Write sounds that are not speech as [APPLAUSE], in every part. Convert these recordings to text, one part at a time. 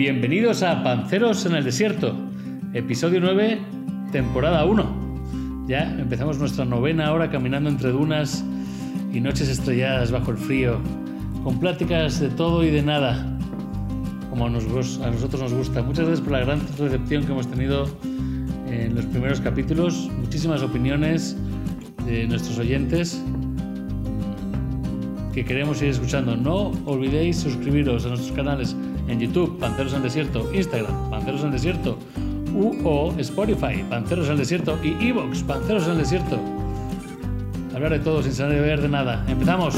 Bienvenidos a Panceros en el Desierto, episodio 9, temporada 1. Ya empezamos nuestra novena hora caminando entre dunas y noches estrelladas bajo el frío, con pláticas de todo y de nada, como a, nosotros nos gusta. Muchas gracias por la gran recepción que hemos tenido en los primeros capítulos, muchísimas opiniones de nuestros oyentes que queremos ir escuchando. No olvidéis suscribiros a nuestros canales en YouTube, Panceros en Desierto, Instagram, Panceros en Desierto, u o Spotify, Panceros en Desierto y Evox, Panceros en Desierto. Hablar de todo sin saber de nada. ¡Empezamos!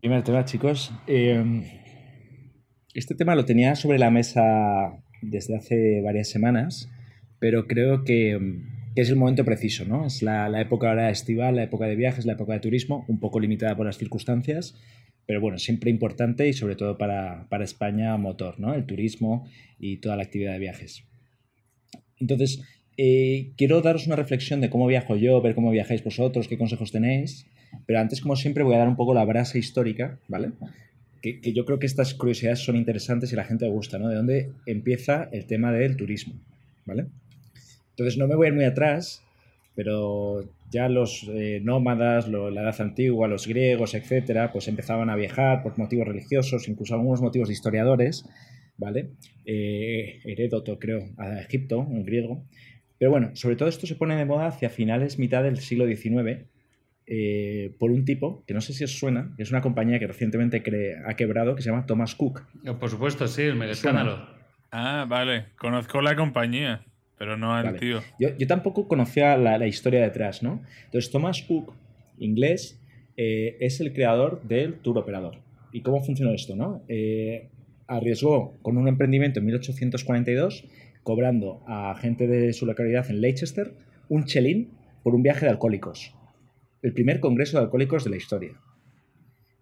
Primer tema, chicos. Eh, este tema lo tenía sobre la mesa desde hace varias semanas, pero creo que, es el momento preciso, ¿no? Es la, época ahora estival, la época de viajes, la época de turismo, un poco limitada por las circunstancias, pero bueno, siempre importante y sobre todo para, España motor, ¿no? El turismo y toda la actividad de viajes. Entonces, eh, quiero daros una reflexión de cómo viajo yo, ver cómo viajáis vosotros, qué consejos tenéis, pero antes, como siempre, voy a dar un poco la brasa histórica, ¿vale? que, yo creo que estas curiosidades son interesantes y la gente le gusta, ¿no? De dónde empieza el tema del turismo, ¿vale? Entonces no me voy a ir muy atrás, pero ya los eh, nómadas, la edad antigua, los griegos, etcétera, pues empezaban a viajar por motivos religiosos, incluso algunos motivos de historiadores, ¿vale? Eh, Heródoto, creo, a Egipto, un griego. Pero bueno, sobre todo esto se pone de moda hacia finales, mitad del siglo XIX, eh, por un tipo que no sé si os suena, que es una compañía que recientemente ha quebrado, que se llama Thomas Cook. Oh, por supuesto, sí, el mega escándalo. Ah, vale, conozco la compañía, pero no al tío. Yo, tampoco conocía la, historia detrás, ¿no? Entonces, Thomas Cook, inglés, eh, es el creador del tour operador. ¿Y cómo funcionó esto, no? Eh, arriesgó con un emprendimiento en 1842, cobrando a gente de su localidad en Leicester un chelín por un viaje de alcohólicos el primer congreso de alcohólicos de la historia.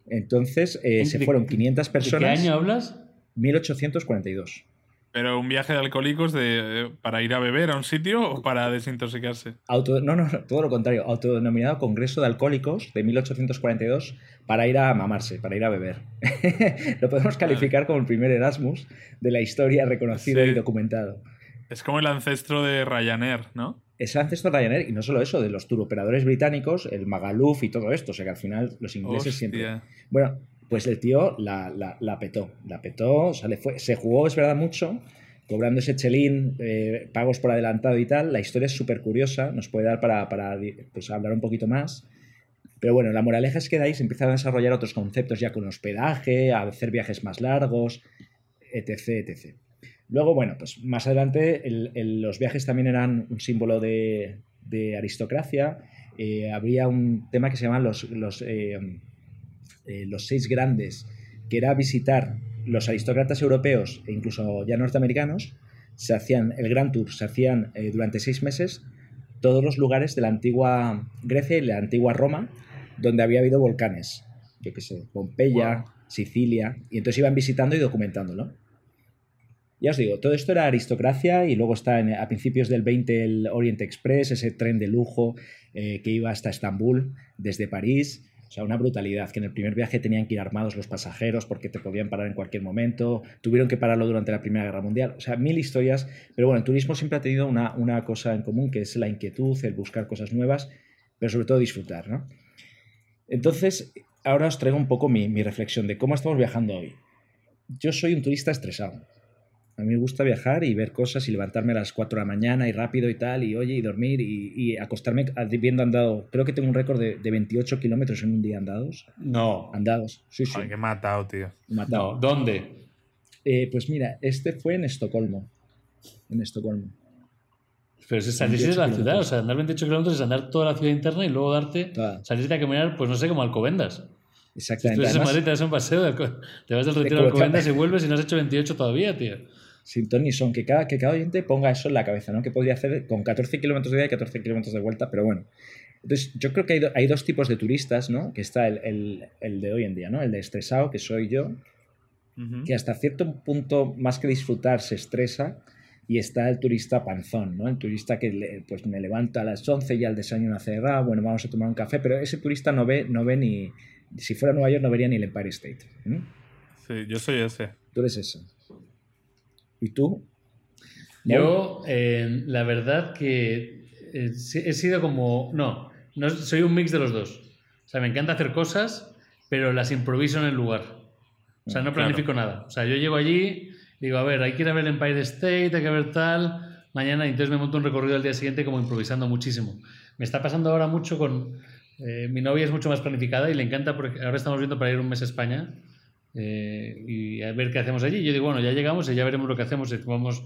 Entonces eh, se fueron 500 personas. ¿De qué año hablas? 1842. ¿Pero un viaje de alcohólicos de, para ir a beber a un sitio o para desintoxicarse? Auto, no, no, todo lo contrario. Autodenominado Congreso de Alcohólicos de 1842 para ir a mamarse, para ir a beber. [LAUGHS] lo podemos calificar como el primer Erasmus de la historia reconocido y documentado. Es como el ancestro de Ryanair, ¿no? es el ancestro de Ryanair y no solo eso, de los turoperadores británicos, el Magaluf y todo esto. O sea que al final los ingleses siempre. Bueno, pues el tío la, la, petó, la petó, o sea, fue, se jugó, es verdad, mucho, cobrando ese chelín, eh, pagos por adelantado y tal. La historia es súper curiosa, nos puede dar para, para pues, hablar un poquito más. Pero bueno, la moraleja es que de ahí se empiezan a desarrollar otros conceptos ya con hospedaje, a hacer viajes más largos, etc, etc. Luego, bueno, pues más adelante los viajes también eran un símbolo de, aristocracia. Eh, habría un tema que se llaman los, los, eh, eh, los seis grandes, que era visitar los aristócratas europeos e incluso ya norteamericanos. Se hacían el Gran Tour, se hacían durante seis meses todos los lugares de la antigua Grecia y la antigua Roma donde había habido volcanes. Yo qué sé, Pompeya, Sicilia, y entonces iban visitando y documentándolo. Ya os digo, todo esto era aristocracia y luego está a principios del 20 el Orient Express, ese tren de lujo eh, que iba hasta Estambul desde París. O sea, una brutalidad, que en el primer viaje tenían que ir armados los pasajeros porque te podían parar en cualquier momento, tuvieron que pararlo durante la Primera Guerra Mundial, o sea, mil historias, pero bueno, el turismo siempre ha tenido una, una cosa en común, que es la inquietud, el buscar cosas nuevas, pero sobre todo disfrutar, ¿no? Entonces, ahora os traigo un poco mi, mi reflexión de cómo estamos viajando hoy. Yo soy un turista estresado, a mí me gusta viajar y ver cosas y levantarme a las 4 de la mañana y rápido y tal, y oye, y dormir y, acostarme viendo andado. Creo que tengo un récord de, 28 kilómetros en un día andados. No. Andados, sí, sí. Ay, qué matado, tío. Matado. ¿Dónde? Eh, pues mira, este fue en Estocolmo. En Estocolmo. Pero es salir de la ciudad, o sea, andar 28 kilómetros es andar toda la ciudad interna y luego darte, salir a caminar, pues no sé, como Alcobendas. Exactamente. Si tú en Madrid, te das un paseo, te vas del retiro de Alcobendas y vuelves y no has hecho 28 todavía, tío sin ton ni son, que cada, que cada oyente ponga eso en la cabeza, ¿no? Que podría hacer con 14 kilómetros de ida y 14 kilómetros de vuelta, pero bueno. Entonces, yo creo que hay, hay dos tipos de turistas, ¿no? Que está el, el, de hoy en día, ¿no? El de estresado, que soy yo, que hasta cierto punto, más que disfrutar, se estresa y está el turista panzón, ¿no? El turista que pues me levanta a las 11 y al desayuno cerrado, bueno, vamos a tomar un café, pero ese turista no ve, no ve ni, si fuera Nueva York no vería ni el Empire State. Sí, yo soy ese. Tú eres ese. ¿Y tú? Yo, eh, la verdad que eh, he sido como, no, no, soy un mix de los dos. O sea, me encanta hacer cosas, pero las improviso en el lugar. O sea, no planifico nada. O sea, yo llego allí, digo, a ver, hay que ir a ver el Empire State, hay que ver tal, mañana, y entonces me monto un recorrido al día siguiente como improvisando muchísimo. Me está pasando ahora mucho con... Eh, mi novia es mucho más planificada y le encanta, porque ahora estamos viendo para ir un mes a España eh, y a ver qué hacemos allí. Yo digo, bueno, ya llegamos y ya veremos lo que hacemos. Si vamos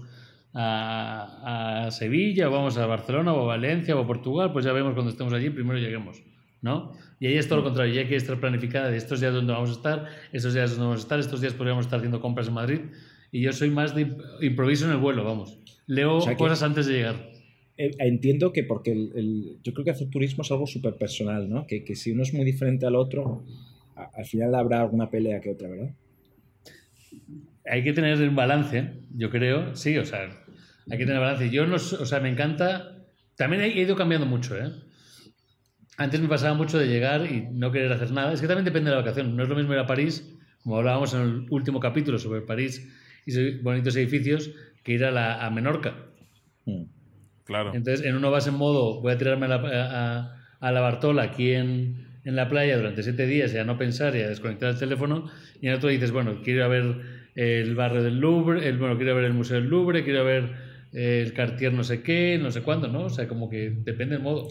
a, a, Sevilla, o vamos a Barcelona, o a Valencia, o a Portugal, pues ya vemos cuando estemos allí, primero lleguemos. ¿no? Y ahí es todo lo contrario, ya hay que estar planificada de estos días donde vamos a estar, estos días donde vamos a estar, estos días podríamos estar haciendo compras en Madrid. Y yo soy más de improviso en el vuelo, vamos. Leo cosas antes de llegar. Eh, entiendo que porque el, yo creo que hacer turismo es algo súper personal, ¿no? Que, que, si uno es muy diferente al otro, al final habrá alguna pelea que otra, ¿verdad? Hay que tener un balance, yo creo, sí, o sea, hay que tener balance. Yo no, o sea, me encanta, también he ido cambiando mucho, ¿eh? Antes me pasaba mucho de llegar y no querer hacer nada. Es que también depende de la vacación. No es lo mismo ir a París, como hablábamos en el último capítulo sobre París y bonitos edificios, que ir a, la, a Menorca. Mm. Claro. Entonces, en uno vas en modo, voy a tirarme a la, a, la Bartola aquí en, en, la playa durante siete días y a no pensar y a desconectar el teléfono. Y en otro dices, bueno, quiero ir a ver el barrio del Louvre, el, bueno, quiero ver el Museo del Louvre, quiero ver el Cartier no sé qué, no sé cuándo, ¿no? O sea, como que depende del modo.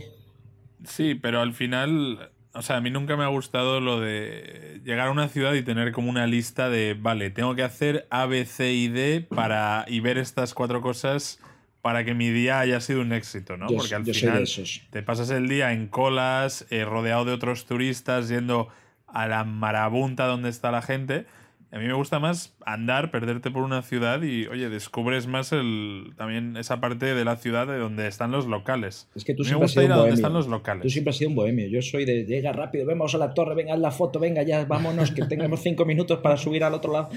Sí, pero al final, o sea, a mí nunca me ha gustado lo de llegar a una ciudad y tener como una lista de, vale, tengo que hacer A, B, C y D para, y ver estas cuatro cosas para que mi día haya sido un éxito, ¿no? Porque al final te pasas el día en colas, eh, rodeado de otros turistas, yendo a la marabunta donde está la gente a mí me gusta más andar, perderte por una ciudad y, oye, descubres más el, también esa parte de la ciudad de donde están los locales. Es que tú siempre has sido un bohemio. están los locales. Tú siempre has sido un bohemio. Yo soy de llega rápido, vamos a la torre, venga, haz la foto, venga, ya, vámonos, que tengamos cinco minutos para subir al otro lado.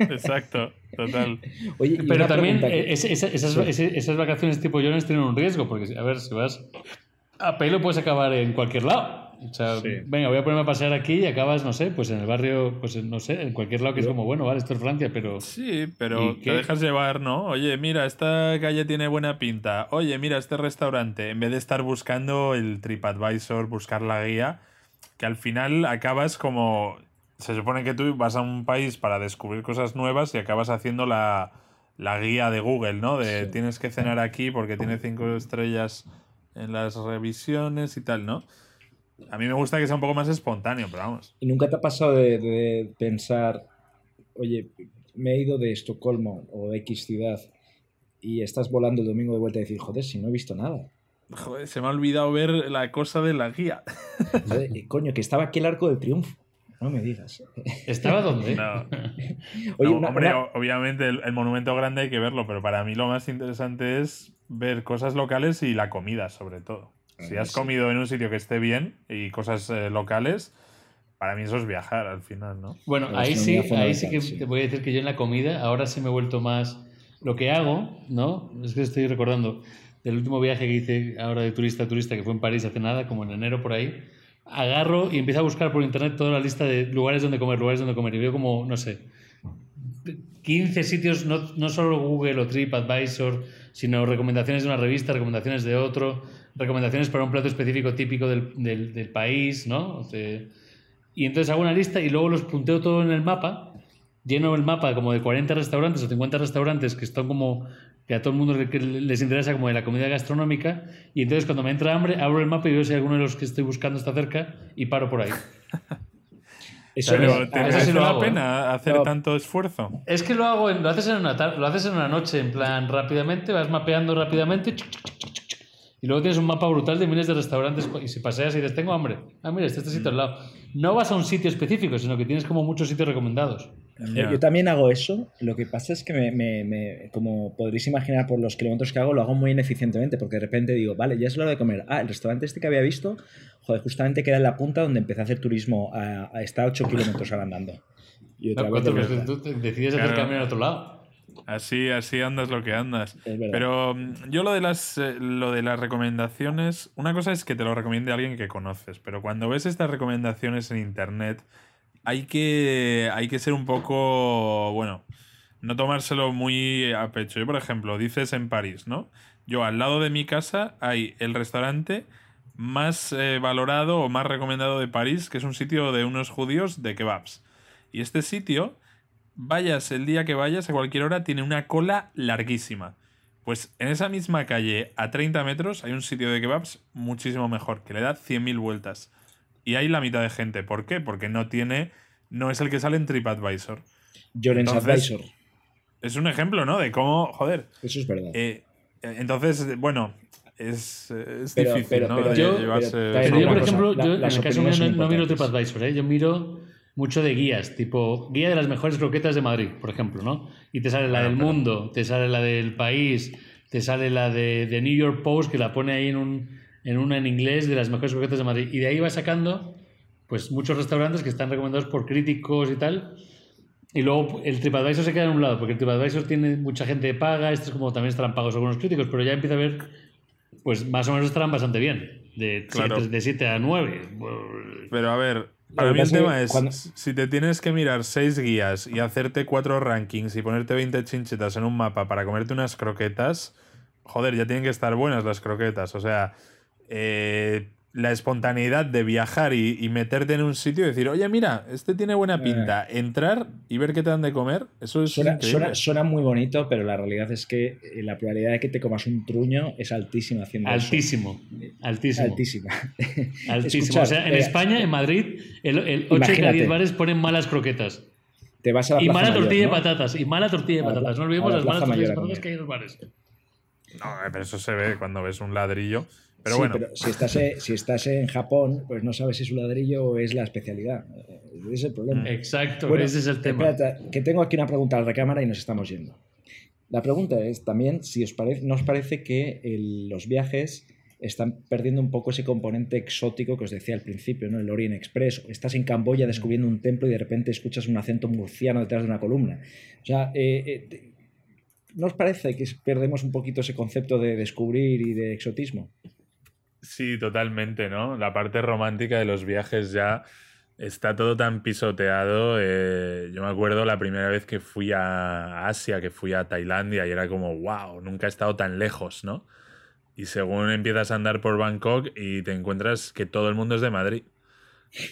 Exacto, total. [LAUGHS] Oye, Pero también eh, esas, vacaciones tipo Jones tienen un riesgo, porque, a ver, si vas a pelo puedes acabar en cualquier lado. O sea, venga, voy a ponerme a pasear aquí y acabas, no sé, pues en el barrio, pues no sé, en cualquier lado que es como, bueno, vale, esto es Francia, pero... Sí, pero te dejas llevar, ¿no? Oye, mira, esta calle tiene buena pinta. Oye, mira, este restaurante. En vez de estar buscando el TripAdvisor, buscar la guía, que al final acabas como... Se supone que tú vas a un país para descubrir cosas nuevas y acabas haciendo la, guía de Google, ¿no? De tienes que cenar aquí porque tiene cinco estrellas en las revisiones y tal, ¿no? A mí me gusta que sea un poco más espontáneo, pero vamos. ¿Y nunca te ha pasado de, pensar, oye, me he ido de Estocolmo o de X ciudad y estás volando el domingo de vuelta y decir, joder, si no he visto nada? Joder, se me ha olvidado ver la cosa de la guía. coño, que estaba aquí el arco del triunfo. No me digas. ¿Estaba dónde? Oye, hombre, obviamente el, monumento grande hay que verlo, pero para mí lo más interesante es ver cosas locales y la comida, sobre todo. Si has comido en un sitio que esté bien y cosas eh, locales, para mí eso es viajar al final, ¿no? Bueno, ahí sí, ahí sí que te voy a decir que yo en la comida ahora sí me he vuelto más... Lo que hago, ¿no? Es que estoy recordando del último viaje que hice ahora de turista a turista, que fue en París hace nada, como en enero por ahí, agarro y empiezo a buscar por internet toda la lista de lugares donde comer, lugares donde comer, y veo como, no sé, 15 sitios, no, no solo Google o TripAdvisor, sino recomendaciones de una revista, recomendaciones de otro, recomendaciones para un plato específico típico del, del, país, ¿no? y entonces hago una lista y luego los punteo todo en el mapa, lleno el mapa como de 40 restaurantes o 50 restaurantes que están como que a todo el mundo les interesa como de la comida gastronómica y entonces cuando me entra hambre abro el mapa y veo si alguno de los que estoy buscando está cerca y paro por ahí. [LAUGHS] Eso Pero ¿te la pena hacer tanto esfuerzo? Es que lo hago, lo haces en una lo haces en una noche, en plan rápidamente, vas mapeando rápidamente y luego tienes un mapa brutal de miles de restaurantes y si paseas y dices, tengo hambre. Ah, mira, está este sitio al lado. No vas a un sitio específico, sino que tienes como muchos sitios recomendados. Yo también hago eso. Lo que pasa es que, me, como podréis imaginar por los kilómetros que hago, lo hago muy ineficientemente porque de repente digo, vale, ya es hora de comer. Ah, el restaurante este que había visto, joder, justamente queda en la punta donde empecé a hacer turismo. A, a estar 8 kilómetros andando. Y otra vez tú decides hacer cambio en otro lado. Así, así andas lo que andas. Pero mm, yo lo de las eh, lo de las recomendaciones, una cosa es que te lo recomiende alguien que conoces, pero cuando ves estas recomendaciones en internet, hay que, hay que ser un poco, bueno, no tomárselo muy a pecho. Yo, por ejemplo, dices en París, ¿no? Yo al lado de mi casa hay el restaurante más eh, valorado o más recomendado de París, que es un sitio de unos judíos de kebabs. Y este sitio vayas el día que vayas, a cualquier hora, tiene una cola larguísima. Pues en esa misma calle, a 30 metros, hay un sitio de kebabs muchísimo mejor, que le da 100.000 vueltas. Y hay la mitad de gente. ¿Por qué? Porque no tiene. No es el que sale en TripAdvisor. Llorens Advisor. Es un ejemplo, ¿no? De cómo. Joder. Eso es verdad. Eh, entonces, bueno, es, es difícil, ¿no? yo, por ejemplo, yo en el caso mío no, miro TripAdvisor, ¿eh? Yo miro mucho de guías, tipo guía de las mejores croquetas de Madrid, por ejemplo, ¿no? Y te sale la del mundo, te sale la del país, te sale la de, de, New York Post, que la pone ahí en, un, en una en inglés de las mejores croquetas de Madrid. Y de ahí va sacando pues muchos restaurantes que están recomendados por críticos y tal. Y luego el TripAdvisor se queda en un lado, porque el TripAdvisor tiene mucha gente paga, esto es como también estarán pagos algunos críticos, pero ya empieza a ver, pues más o menos estarán bastante bien, de, de 7 a 9. Pero a ver, para mí el tema es, si te tienes que mirar seis guías y hacerte cuatro rankings y ponerte 20 chinchetas en un mapa para comerte unas croquetas, joder, ya tienen que estar buenas las croquetas. O sea, eh, la espontaneidad de viajar y, meterte en un sitio y decir, oye, mira, este tiene buena eh. pinta. Entrar y ver qué te dan de comer, eso es. Suena, muy bonito, pero la realidad es que eh, la probabilidad de que te comas un truño es altísima haciendo Altísimo. Altísimo. Altísima. [LAUGHS] Altísimo. o sea, en España, en Madrid, el, 8 de 10 bares ponen malas croquetas. Te vas a la y mala tortilla de patatas. Y mala tortilla de patatas. No olvidemos las malas tortillas de patatas que hay en los bares. No, pero eso se ve cuando ves un ladrillo. Pero bueno. si estás, si estás en Japón, pues no sabes si es un ladrillo o es la especialidad. Ese es el problema. Exacto, ese es el tema. que tengo aquí una pregunta a la recámara y nos estamos yendo. La pregunta es también si os parece, ¿no os parece que los viajes están perdiendo un poco ese componente exótico que os decía al principio, ¿no? El Orient Express. Estás en Camboya descubriendo un templo y de repente escuchas un acento murciano detrás de una columna. O sea, eh, eh, ¿no os parece que perdemos un poquito ese concepto de descubrir y de exotismo? Sí, totalmente, ¿no? La parte romántica de los viajes ya está todo tan pisoteado. Eh, yo me acuerdo la primera vez que fui a Asia, que fui a Tailandia y era como, wow, nunca he estado tan lejos, ¿no? Y según empiezas a andar por Bangkok y te encuentras que todo el mundo es de Madrid.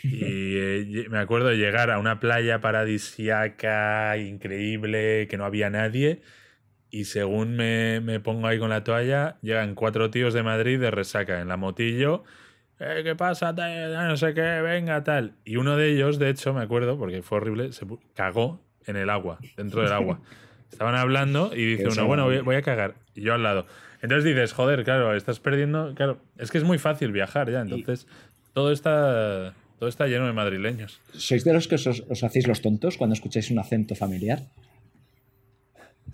Y eh, me acuerdo llegar a una playa paradisiaca, increíble, que no había nadie y según me, pongo ahí con la toalla, llegan cuatro tíos de Madrid de resaca en la motillo. Eh, ¿Qué pasa? No sé qué, venga, tal. Y uno de ellos, de hecho, me acuerdo, porque fue horrible, se cagó en el agua, dentro del agua. [LAUGHS] Estaban hablando y dice uno, bueno, voy, a cagar. Y yo al lado. Entonces dices, joder, claro, estás perdiendo. Claro, es que es muy fácil viajar ya. Entonces, todo está, todo está lleno de madrileños. ¿Sois de los que os hacéis los tontos cuando escucháis un acento familiar?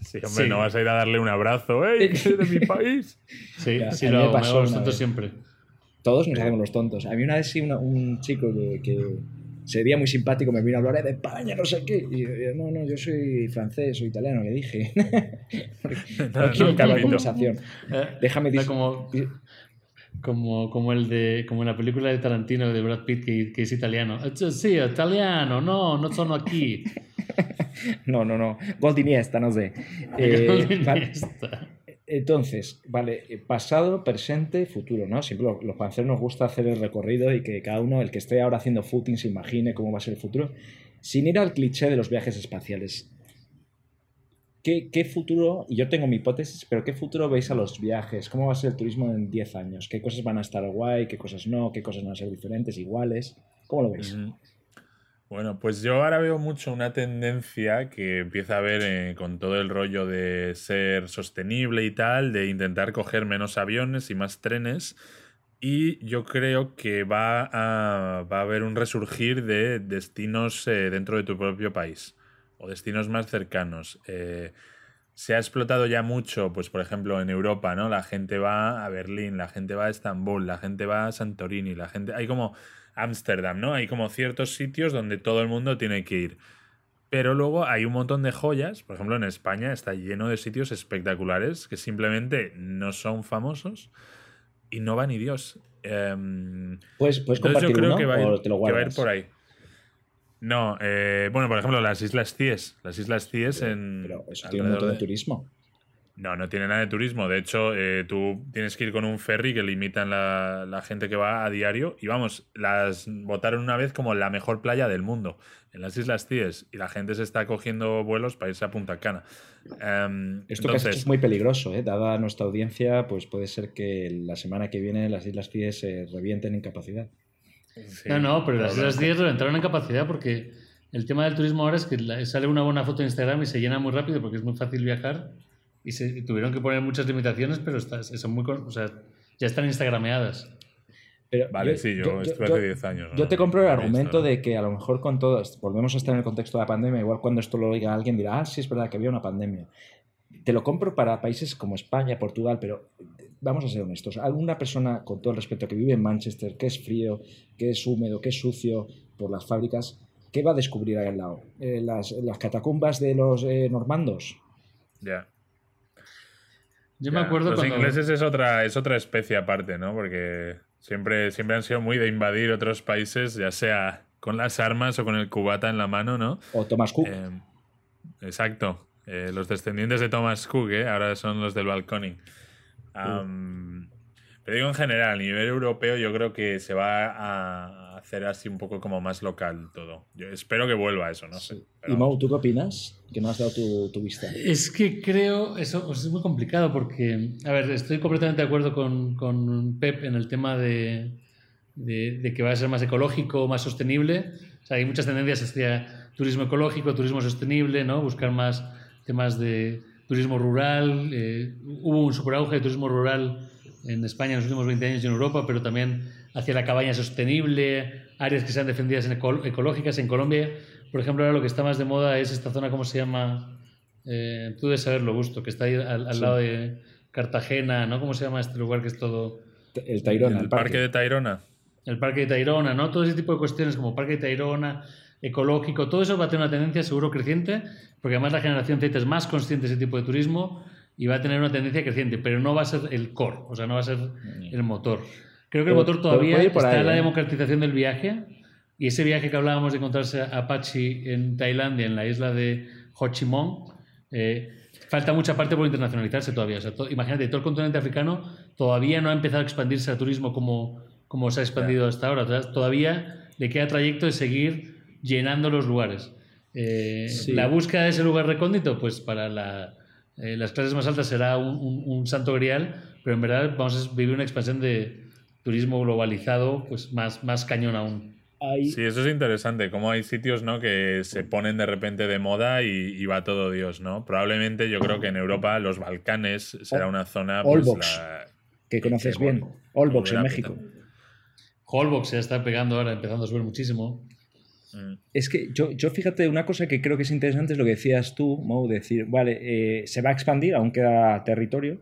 Sí, hombre, no vas a ir a darle un abrazo, ¡Ey, de mi [LAUGHS] país! Sí, sí, lo, pasó tontos siempre. Todos nos hacemos los tontos. A mí una vez sí un chico que, se veía muy simpático me vino a hablar de España, no sé qué. Y yo, no, no, yo soy francés, soy italiano, le dije. [LAUGHS] no, quiero no, conversación. Eh, Déjame decir. Como, como, como, el de, como en la película de Tarantino de Brad Pitt, que, que es italiano. Sí, italiano, no, no son aquí. [LAUGHS] no, no, no. Goldiniesta, no sé. [LAUGHS] Eh, Entonces, vale, eh, pasado, presente, futuro, ¿no? Siempre los, panceros nos gusta hacer el recorrido y que cada uno, el que esté ahora haciendo footing, se imagine cómo va a ser el futuro, sin ir al cliché de los viajes espaciales. ¿Qué, ¿Qué, futuro, y yo tengo mi hipótesis, pero qué futuro veis a los viajes? ¿Cómo va a ser el turismo en 10 años? ¿Qué cosas van a estar guay? ¿Qué cosas no? ¿Qué cosas van a ser diferentes, iguales? ¿Cómo lo veis? Bueno, pues yo ahora veo mucho una tendencia que empieza a ver eh, con todo el rollo de ser sostenible y tal, de intentar coger menos aviones y más trenes. Y yo creo que va a, va a haber un resurgir de destinos eh, dentro de tu propio país o destinos más cercanos. Eh, se ha explotado ya mucho, pues por ejemplo en Europa, ¿no? La gente va a Berlín, la gente va a Estambul, la gente va a Santorini, la gente... Hay como Ámsterdam, ¿no? Hay como ciertos sitios donde todo el mundo tiene que ir. Pero luego hay un montón de joyas, por ejemplo en España está lleno de sitios espectaculares que simplemente no son famosos y no va ni Dios. Eh, ¿Puedes, compartir yo creo que va, ir, te lo que va a ir por ahí. No, eh, bueno, por ejemplo, las Islas Cíes. Las Islas Cíes en. Pero eso tiene un montón de turismo. No, no tiene nada de turismo. De hecho, eh, tú tienes que ir con un ferry que limitan la, la, gente que va a diario. Y vamos, las votaron una vez como la mejor playa del mundo, en las Islas Cíes. Y la gente se está cogiendo vuelos para irse a Punta Cana. Em, Esto que es muy peligroso, ¿eh? Dada nuestra audiencia, pues puede ser que la semana que viene las Islas Cíes se revienten en capacidad. no, no, pero las Islas Cíes reventaron en capacidad porque el tema del turismo ahora es que sale una buena foto en Instagram y se llena muy rápido porque es muy fácil viajar y se tuvieron que poner muchas limitaciones, pero son muy, o sea, ya están instagrameadas. Pero vale, sí, yo, estuve hace 10 años. Yo te compro el argumento de que a lo mejor con todo, volvemos a estar en el contexto de la pandemia, igual cuando esto lo oiga alguien dirá, ah, sí, es verdad que había una pandemia. Te lo compro para países como España, Portugal, pero vamos a ser honestos. Alguna persona, con todo el respeto, que vive en Manchester, que es frío, que es húmedo, que es sucio por las fábricas, ¿qué va a descubrir ahí al lado? Eh, las, las, catacumbas de los eh, normandos? Ya. Yo me acuerdo Los ingleses es otra, es otra especie aparte, ¿no? Porque siempre, siempre han sido muy de invadir otros países, ya sea con las armas o con el cubata en la mano, ¿no? O Thomas Cook. Eh, exacto. Eh, los descendientes de Thomas Cook, ¿eh? ahora son los del balconing. pero digo en general, a nivel europeo, yo creo que se va a hacer así un poco como más local todo. Yo espero que vuelva eso, no sé. ¿Y Mau, tú qué opinas? Que no has dado tu, vista. Es que creo, eso es muy complicado porque, a ver, estoy completamente de acuerdo con, con Pep en el tema de, de, que va a ser más ecológico, más sostenible. O sea, hay muchas tendencias hacia turismo ecológico, turismo sostenible, ¿no? Buscar más temas de turismo rural. Eh, hubo un superauge de turismo rural en España en los últimos 20 años y en Europa, pero también hacia la cabaña sostenible, áreas que sean defendidas en ecológicas. En Colombia, por ejemplo, ahora lo que está más de moda es esta zona, ¿cómo se llama? Eh, tú debes saberlo, Gusto, que está ahí al, lado de Cartagena, ¿no? ¿Cómo se llama este lugar que es todo? El Tayrona. El, parque. de Tayrona. El parque de Tayrona, ¿no? Todo ese tipo de cuestiones como parque de Tayrona, ecológico, todo eso va a tener una tendencia seguro creciente, porque además la generación Z es más consciente de ese tipo de turismo y va a tener una tendencia creciente, pero no va a ser el core, o sea, no va a ser el motor. Creo que el motor todavía está en la ¿eh? democratización del viaje y ese viaje que hablábamos de encontrarse a Apache en Tailandia, en la isla de Ho Chi Minh, eh, falta mucha parte por internacionalizarse todavía. imagínate, todo el continente africano todavía no ha empezado a expandirse al turismo como, como se ha expandido hasta ahora. todavía le queda trayecto de seguir llenando los lugares. Eh, la búsqueda de ese lugar recóndito, pues para las clases más altas será un, un santo grial, pero en verdad vamos a vivir una expansión de, turismo globalizado, pues más, más cañón aún. Sí, eso es interesante, como hay sitios ¿no? que se ponen de repente de moda y, va todo Dios, ¿no? Probablemente yo creo que en Europa los Balcanes será una zona... Pues, que conoces bien. Olbox en México. Holbox se está pegando ahora, empezando a subir muchísimo. Mm. Es que yo, yo, fíjate, una cosa que creo que es interesante es lo que decías tú, Mo, decir, vale, eh, se va a expandir, aún queda territorio,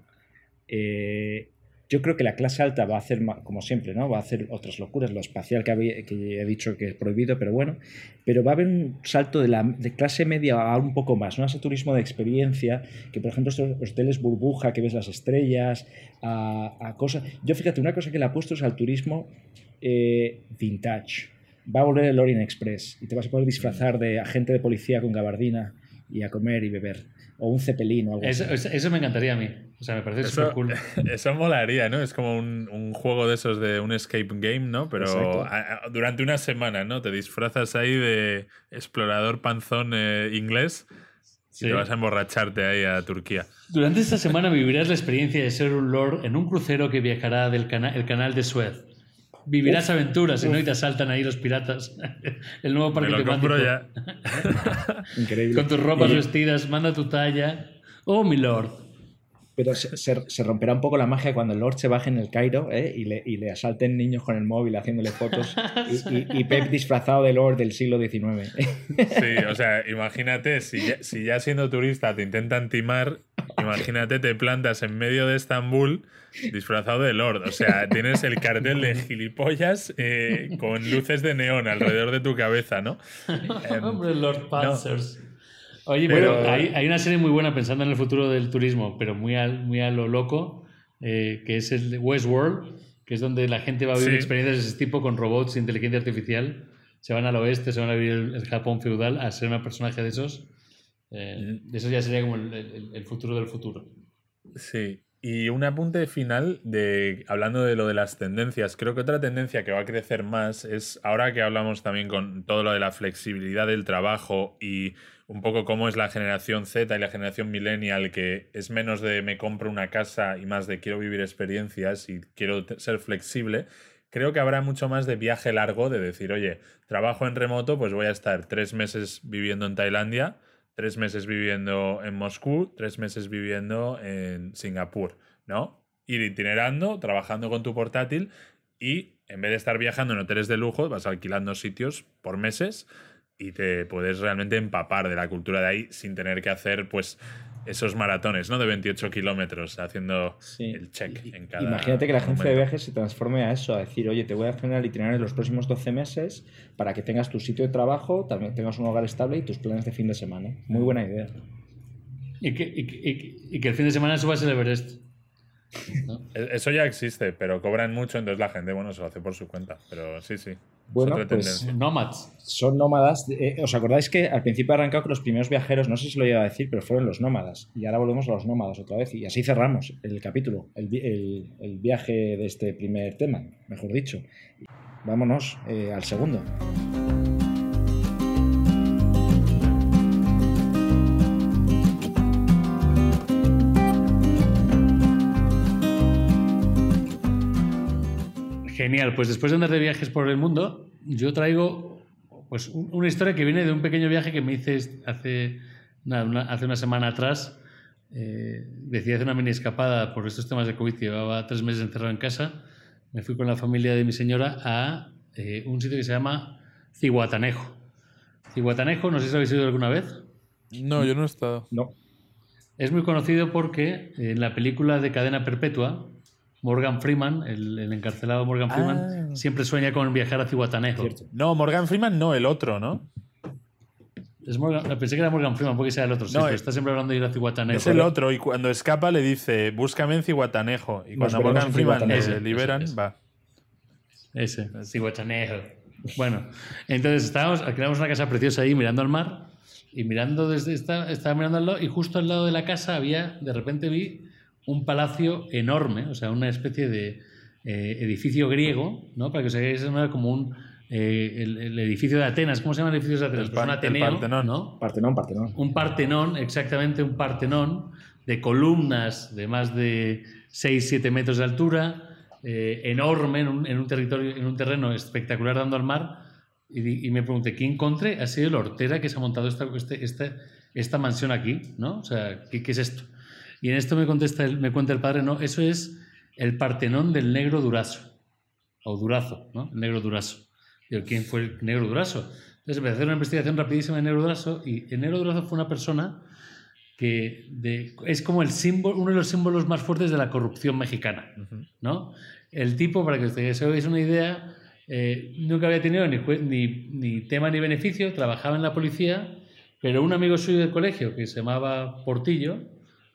eh, yo creo que la clase alta va a hacer, como siempre, ¿no? Va a hacer otras locuras, lo espacial que, que he dicho que es prohibido, pero bueno, pero va a haber un salto de, la, de clase media a un poco más, ¿no? Ese turismo de experiencia, que por ejemplo estos hoteles burbuja, que ves las estrellas, a, cosas... Yo fíjate, una cosa que le ha puesto es al turismo eh, vintage. Va a volver el Orient Express y te vas a poder disfrazar de agente de policía con gabardina y a comer y beber o un cepelín o algo eso, así. Eso me encantaría a mí. O sea, me parece súper cool. [LAUGHS] Eso molaría, ¿no? Es como un, un, juego de esos de un escape game, ¿no? Pero durante una semana, ¿no? Te disfrazas ahí de explorador panzón eh, inglés y te vas a emborracharte ahí a Turquía. Durante esta semana vivirás la experiencia de ser un lord en un crucero que viajará del el canal de Suez. Vivirás aventuras y no y te asaltan ahí los piratas. [LAUGHS] El nuevo parque Me lo ya. [LAUGHS] Increíble. Con tus ropas vestidas, manda tu talla. Oh, mi lord. Pero se, romperá un poco la magia cuando el Lord se baje en el Cairo ¿eh? y, le, y, le, asalten niños con el móvil haciéndole fotos [LAUGHS] y, Pep disfrazado de Lord del siglo XIX. Sí, o sea, imagínate, si si ya siendo turista te intentan timar, imagínate te plantas en medio de Estambul disfrazado de Lord. O sea, tienes el cartel de gilipollas eh, con luces de neón alrededor de tu cabeza, ¿no? [LAUGHS] Hombre, Lord Panzers. Oye, pero hay, una serie muy buena pensando en el futuro del turismo, pero muy a, muy a lo loco, eh, que es el Westworld, que es donde la gente va a vivir experiencias de ese tipo con robots, inteligencia artificial. Se van al oeste, se van a vivir el, Japón feudal, a ser un personaje de esos. Eh, eso ya sería como el futuro del futuro. Sí, y un apunte final de hablando de lo de las tendencias. Creo que otra tendencia que va a crecer más es ahora que hablamos también con todo lo de la flexibilidad del trabajo y un poco cómo es la generación Z y la generación millennial, que es menos de me compro una casa y más de quiero vivir experiencias y quiero ser flexible. Creo que habrá mucho más de viaje largo, de decir, oye, trabajo en remoto, pues voy a estar tres meses viviendo en Tailandia tres meses viviendo en Moscú, tres meses viviendo en Singapur, ¿no? Ir itinerando, trabajando con tu portátil y en vez de estar viajando en hoteles de lujo, vas alquilando sitios por meses y te puedes realmente empapar de la cultura de ahí sin tener que hacer, pues, esos maratones, ¿no? De 28 kilómetros haciendo el check en cada. Imagínate que la agencia de viajes se transforme a eso, a decir, oye, te voy a hacer el itinerario en los próximos 12 meses para que tengas tu sitio de trabajo, también tengas un hogar estable y tus planes de fin de semana. Muy buena idea. Y que, y, que el fin de semana subas el Everest. E-, eso ya existe, pero cobran mucho, entonces la gente, bueno, se lo hace por su cuenta. Pero sí, sí. Bueno, pues nómadas. Son nómadas. Eh, ¿Os acordáis que al principio arrancado con los primeros viajeros, no sé si lo iba a decir, pero fueron los nómadas. Y ahora volvemos a los nómadas otra vez. Y así cerramos el capítulo, el, el, viaje de este primer tema, mejor dicho. Vámonos eh, al segundo. Genial, pues después de andar de viajes por el mundo, yo traigo pues una historia que viene de un pequeño viaje que me hice hace una, hace una semana atrás. Eh, decidí hacer una mini escapada por estos temas de COVID, llevaba tres meses encerrado en casa. Me fui con la familia de mi señora a eh, un sitio que se llama Cihuatanejo. Cihuatanejo, no sé si habéis ido alguna vez. No, yo no he estado. No. Es muy conocido porque en la película de Cadena Perpetua, Morgan Freeman, el, encarcelado Morgan Freeman, ah. siempre sueña con viajar a Cihuatanejo. No, Morgan Freeman no, el otro, ¿no? Es pensé que era Morgan Freeman, porque sea el otro. No, está siempre hablando de ir a Cihuatanejo. Es el otro, y cuando escapa le dice, búscame en Cihuatanejo. Y cuando Morgan Freeman le liberan, va. Ese, Cihuatanejo. Bueno, entonces estábamos, creamos una casa preciosa ahí mirando al mar. Y mirando desde. Estaba, estaba mirando al lado, y justo al lado de la casa había, de repente vi un palacio enorme, o sea, una especie de eh, edificio griego, ¿no? Para que os hagáis una como un eh, el, edificio de Atenas, ¿cómo se llama el edificio de Atenas? El, pues un Ateneo, Partenón. ¿no? Partenón, Partenón. Un Partenón, exactamente un Partenón de columnas de más de 6-7 metros de altura, eh, enorme en un, territorio, en un terreno espectacular dando al mar. Y, me pregunté, ¿quién encontré? Ha sido el hortera que se ha montado esta, este, esta, esta mansión aquí, ¿no? O sea, ¿qué, qué es esto? Y en esto me, contesta me cuenta el padre, no, eso es el Partenón del negro Durazo, o Durazo, ¿no? El negro Durazo. Digo, ¿quién fue el negro Durazo? Entonces empecé a hacer una investigación rapidísima de negro Durazo y el negro Durazo fue una persona que es como el símbolo, uno de los símbolos más fuertes de la corrupción mexicana, ¿no? El tipo, para que ustedes hagáis una idea, eh, nunca había tenido ni, ni, ni, tema ni beneficio, trabajaba en la policía, pero un amigo suyo del colegio que se llamaba Portillo,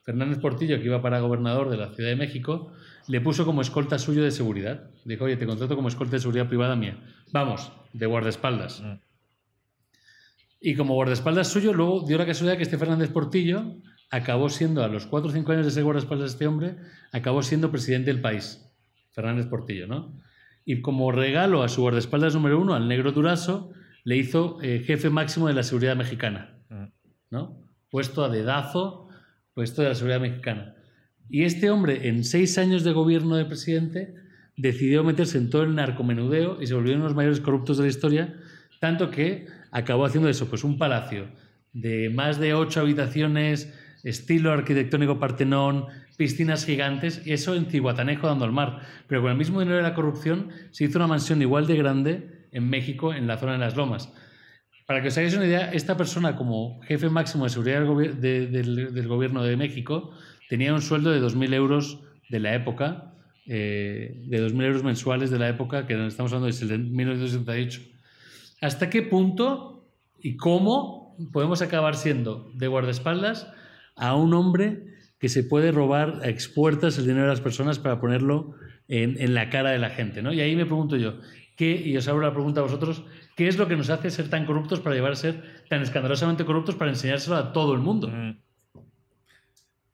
Fernández Portillo, que iba para gobernador de la Ciudad de México, le puso como escolta suyo de seguridad. Dijo, oye, te contrato como escolta de seguridad privada mía. Vamos, de guardaespaldas. Mm. Y como guardaespaldas suyo, luego dio la casualidad que este Fernández Portillo acabó siendo, a los cuatro o cinco años de ser guardaespaldas de este hombre, acabó siendo presidente del país. Fernández Portillo, ¿no? Y como regalo a su guardaespaldas número uno, al negro Durazo, le hizo eh, jefe máximo de la seguridad mexicana, mm. ¿no? Puesto a dedazo pues esto de la seguridad mexicana. Y este hombre, en seis años de gobierno de presidente, decidió meterse en todo el narcomenudeo y se volvió uno de los mayores corruptos de la historia, tanto que acabó haciendo eso, pues un palacio de más de ocho habitaciones, estilo arquitectónico Partenón, piscinas gigantes, y eso en Cihuatanejo dando al mar. Pero con el mismo dinero de la corrupción se hizo una mansión igual de grande en México, en la zona de las Lomas. Para que os hagáis una idea, esta persona como jefe máximo de seguridad del, gobierno de México tenía un sueldo de 2.000 euros de la época, eh, de 2.000 euros mensuales de la época, que estamos hablando de 1968. ¿Hasta qué punto y cómo podemos acabar siendo de guardaespaldas a un hombre que se puede robar a expuertas el dinero de las personas para ponerlo en, en la cara de la gente? ¿no? Y ahí me pregunto yo, ¿qué, y os abro la pregunta a vosotros, ¿Qué es lo que nos hace ser tan corruptos para llevar a ser tan escandalosamente corruptos para enseñárselo a todo el mundo? Mm.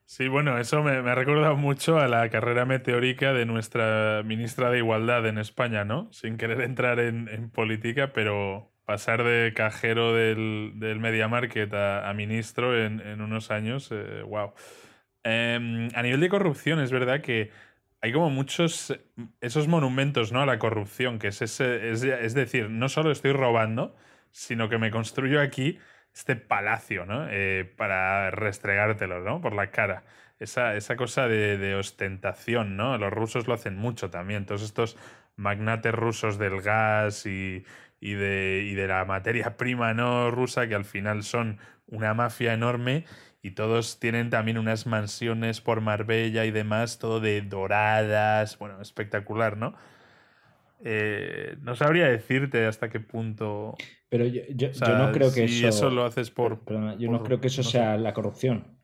Sí, bueno, eso me, ha recordado mucho a la carrera meteórica de nuestra ministra de Igualdad en España, ¿no? Sin querer entrar en, política, pero pasar de cajero del, Media Market a, ministro en, unos años, wow. Eh, em, a nivel de corrupción, es verdad que hay como muchos, esos monumentos ¿no? a la corrupción, que es, ese, es, decir, no solo estoy robando, sino que me construyo aquí este palacio, ¿no? Eh, para restregártelo, ¿no? Por la cara. Esa, esa cosa de, ostentación, ¿no? Los rusos lo hacen mucho también. Todos estos magnates rusos del gas y, y, de, y de la materia prima no rusa, que al final son una mafia enorme y todos tienen también unas mansiones por Marbella y demás, todo de doradas, bueno, espectacular, ¿no? Eh, no sabría decirte hasta qué punto. Pero yo, no creo que eso. eso lo haces por. yo no creo que eso sea la corrupción.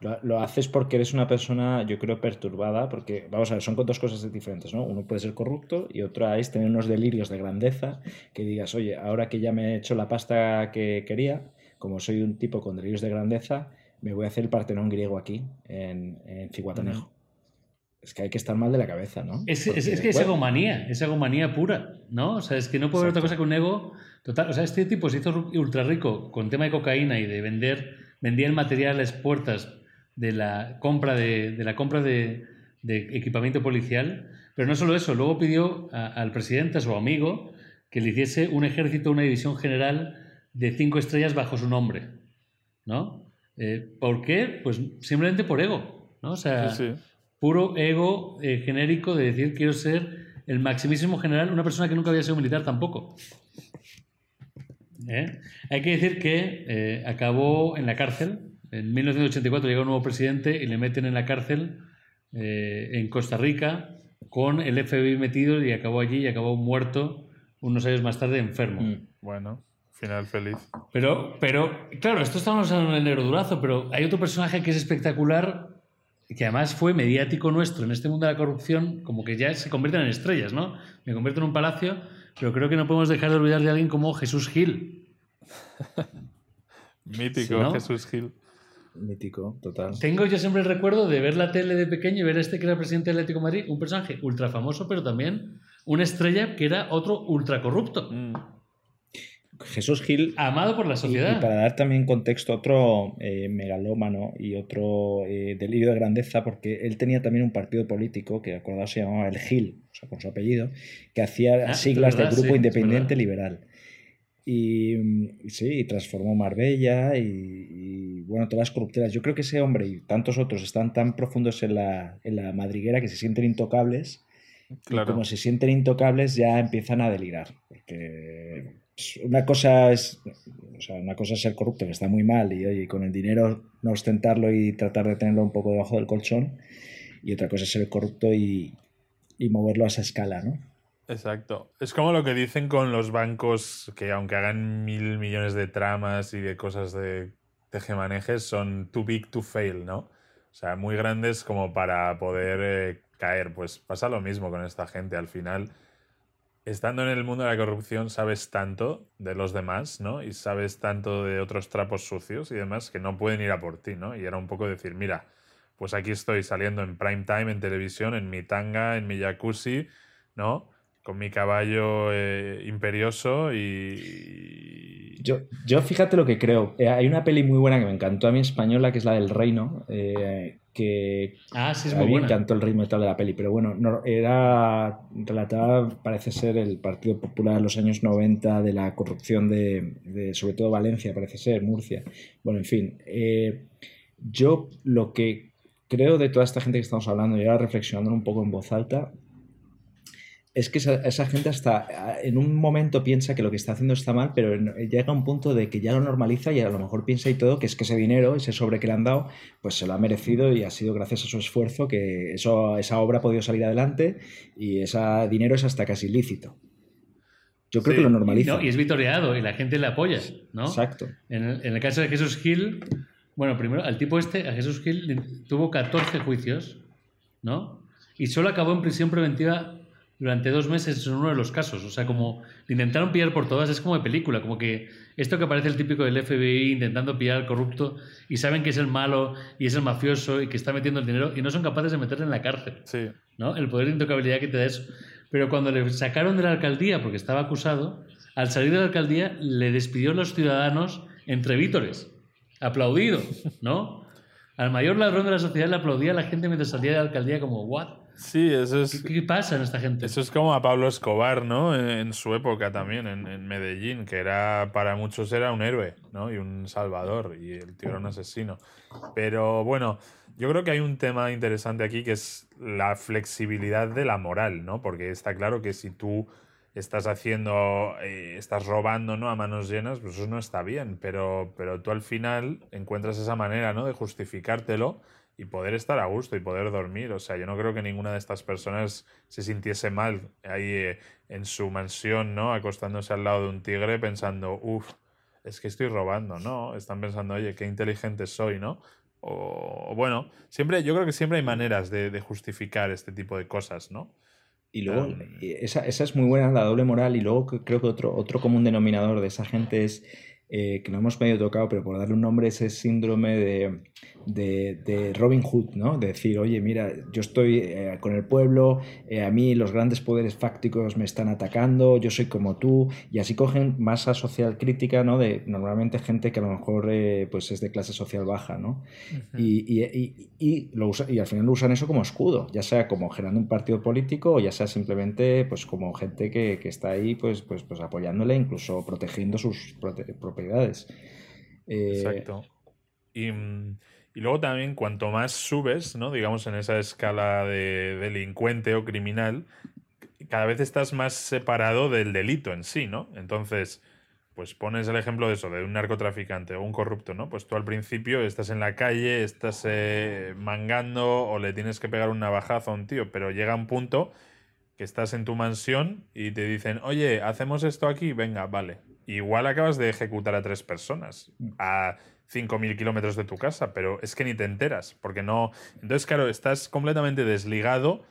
Lo, haces porque eres una persona, yo creo, perturbada, porque, vamos a ver, son dos cosas diferentes, ¿no? Uno puede ser corrupto y otro es tener unos delirios de grandeza, que digas, oye, ahora que ya me he hecho la pasta que quería, como soy un tipo con delirios de grandeza, me voy a hacer el Partenón griego aquí, en, en Ciguatanejo. Es que hay que estar mal de la cabeza, ¿no? Es, es, que es egomanía, es egomanía pura, ¿no? O sea, es que no puede haber otra cosa que un ego total. O sea, este tipo se hizo ultra rico con tema de cocaína y de vender, vendía el material a las puertas de la compra de, de la compra de, de, equipamiento policial. Pero no solo eso, luego pidió al presidente, a su amigo, que le hiciese un ejército, una división general de cinco estrellas bajo su nombre, ¿no? Eh, ¿Por qué? Pues simplemente por ego, ¿no? O sea, puro ego eh, genérico de decir quiero ser el maximísimo general, una persona que nunca había sido militar tampoco. ¿Eh? Hay que decir que acabó en la cárcel. En 1984 llegó un nuevo presidente y le meten en la cárcel en Costa Rica con el FBI metido y acabó allí y acabó muerto unos años más tarde enfermo. Mm, bueno. Final feliz. Pero, pero, claro, esto estamos hablando del negro durazo, pero hay otro personaje que es espectacular, que además fue mediático nuestro en este mundo de la corrupción, como que ya se convierten en estrellas, ¿no? Me convierto en un palacio, pero creo que no podemos dejar de olvidar de alguien como Jesús Gil. [LAUGHS] Mítico, Jesús Gil. Mítico, total. Tengo yo siempre el recuerdo de ver la tele de pequeño y ver a este que era presidente del Atlético de Madrid, un personaje ultra famoso, pero también una estrella que era otro ultra corrupto. Mm. Jesús Gil. Amado por la sociedad. Y, para dar también contexto, otro eh, megalómano y otro eh, delirio de grandeza, porque él tenía también un partido político que, acordado, se llamaba el Gil, o sea, con su apellido, que hacía ah, siglas del Grupo Independiente Liberal. Y, sí, transformó Marbella y, bueno, todas las corrupteras. Yo creo que ese hombre y tantos otros están tan profundos en la, en la madriguera que se sienten intocables. Claro. Y como se sienten intocables, ya empiezan a delirar. Porque una cosa es una cosa es ser corrupto, que está muy mal, y oye, con el dinero no ostentarlo y tratar de tenerlo un poco debajo del colchón, y otra cosa es ser corrupto y, moverlo a esa escala, ¿no? Exacto. Es como lo que dicen con los bancos que aunque hagan mil millones de tramas y de cosas de tejemanejes, son too big to fail, ¿no? O sea, muy grandes como para poder eh, caer. Pues pasa lo mismo con esta gente. Al final, estando en el mundo de la corrupción sabes tanto de los demás, ¿no? Y sabes tanto de otros trapos sucios y demás que no pueden ir a por ti, ¿no? Y era un poco decir, mira, pues aquí estoy saliendo en prime time en televisión, en mi tanga, en mi jacuzzi, ¿no? Con mi caballo eh, imperioso y... Yo, yo fíjate lo que creo. Eh, hay una peli muy buena que me encantó a mí española, que es la del Reino, eh, que ah, sí, es muy me encantó el ritmo y tal de la peli, pero bueno, no, era relatada, parece ser, el Partido Popular en los años 90, de la corrupción de, sobre todo Valencia, parece ser, Murcia. Bueno, en fin, eh, yo lo que creo de toda esta gente que estamos hablando y ahora reflexionando un poco en voz alta, es que esa, gente hasta en un momento piensa que lo que está haciendo está mal, pero llega a un punto de que ya lo normaliza y a lo mejor piensa y todo que es que ese dinero, ese sobre que le han dado, pues se lo ha merecido y ha sido gracias a su esfuerzo que eso, esa obra ha podido salir adelante y ese dinero es hasta casi ilícito. Yo creo que lo normaliza. y es vitoreado y la gente le apoya, ¿no? Exacto. En el, en el caso de Jesús Gil, bueno, primero, al tipo este, a Jesús Gil, tuvo 14 juicios, ¿no? Y solo acabó en prisión preventiva durante dos meses en uno de los casos. O sea, como le intentaron pillar por todas, es como de película, como que esto que parece el típico del FBI intentando pillar al corrupto y saben que es el malo y es el mafioso y que está metiendo el dinero y no son capaces de meterle en la cárcel. Sí. ¿no? El poder de intocabilidad que te da eso. Pero cuando le sacaron de la alcaldía porque estaba acusado, al salir de la alcaldía le despidió a los ciudadanos entre vítores. Aplaudido, ¿no? Al mayor ladrón de la sociedad le aplaudía a la gente mientras salía de la alcaldía como, ¿what? Sí, eso es. ¿Qué, pasa en esta gente? Eso es como a Pablo Escobar, ¿no? En, su época también, en, Medellín, que era para muchos era un héroe, ¿no? Y un salvador, y el tío era un asesino. Pero bueno, yo creo que hay un tema interesante aquí que es la flexibilidad de la moral, ¿no? Porque está claro que si tú estás haciendo, eh, estás robando, ¿no? A manos llenas, pues eso no está bien, pero, pero tú al final encuentras esa manera, ¿no? De justificártelo y poder estar a gusto y poder dormir. O sea, yo no creo que ninguna de estas personas se sintiese mal ahí eh, en su mansión, ¿no? Acostándose al lado de un tigre pensando, uff, es que estoy robando, ¿no? Están pensando, oye, qué inteligente soy, ¿no? O, bueno, siempre, yo creo que siempre hay maneras de, justificar este tipo de cosas, ¿no? Y luego, esa, esa, es muy buena, la doble moral, y luego creo que otro, otro común denominador de esa gente es eh, que no hemos medio tocado, pero por darle un nombre, ese síndrome de, de, Robin Hood, ¿no? De decir, oye, mira, yo estoy eh, con el pueblo, eh, a mí los grandes poderes fácticos me están atacando, yo soy como tú, y así cogen masa social crítica, ¿no? De normalmente gente que a lo mejor pues es de clase social baja, ¿no? y, y, y, lo usa, y al final lo usan eso como escudo, ya sea como generando un partido político o ya sea simplemente pues como gente que, que está ahí pues, pues, pues apoyándole, incluso protegiendo sus Exacto. Mm, y, luego también, cuanto más subes, ¿no? Digamos, en esa escala de delincuente o criminal, cada vez estás más separado del delito en sí, ¿no? Entonces, pues pones el ejemplo de eso, de un narcotraficante o un corrupto, ¿no? Pues tú al principio estás en la calle, estás eh, mangando o le tienes que pegar un navajazo a un tío, pero llega un punto que estás en tu mansión y te dicen, oye, hacemos esto aquí, venga, vale igual acabas de ejecutar a tres personas a 5.000 kilómetros de tu casa, pero es que ni te enteras, porque no... Entonces, claro, estás completamente desligado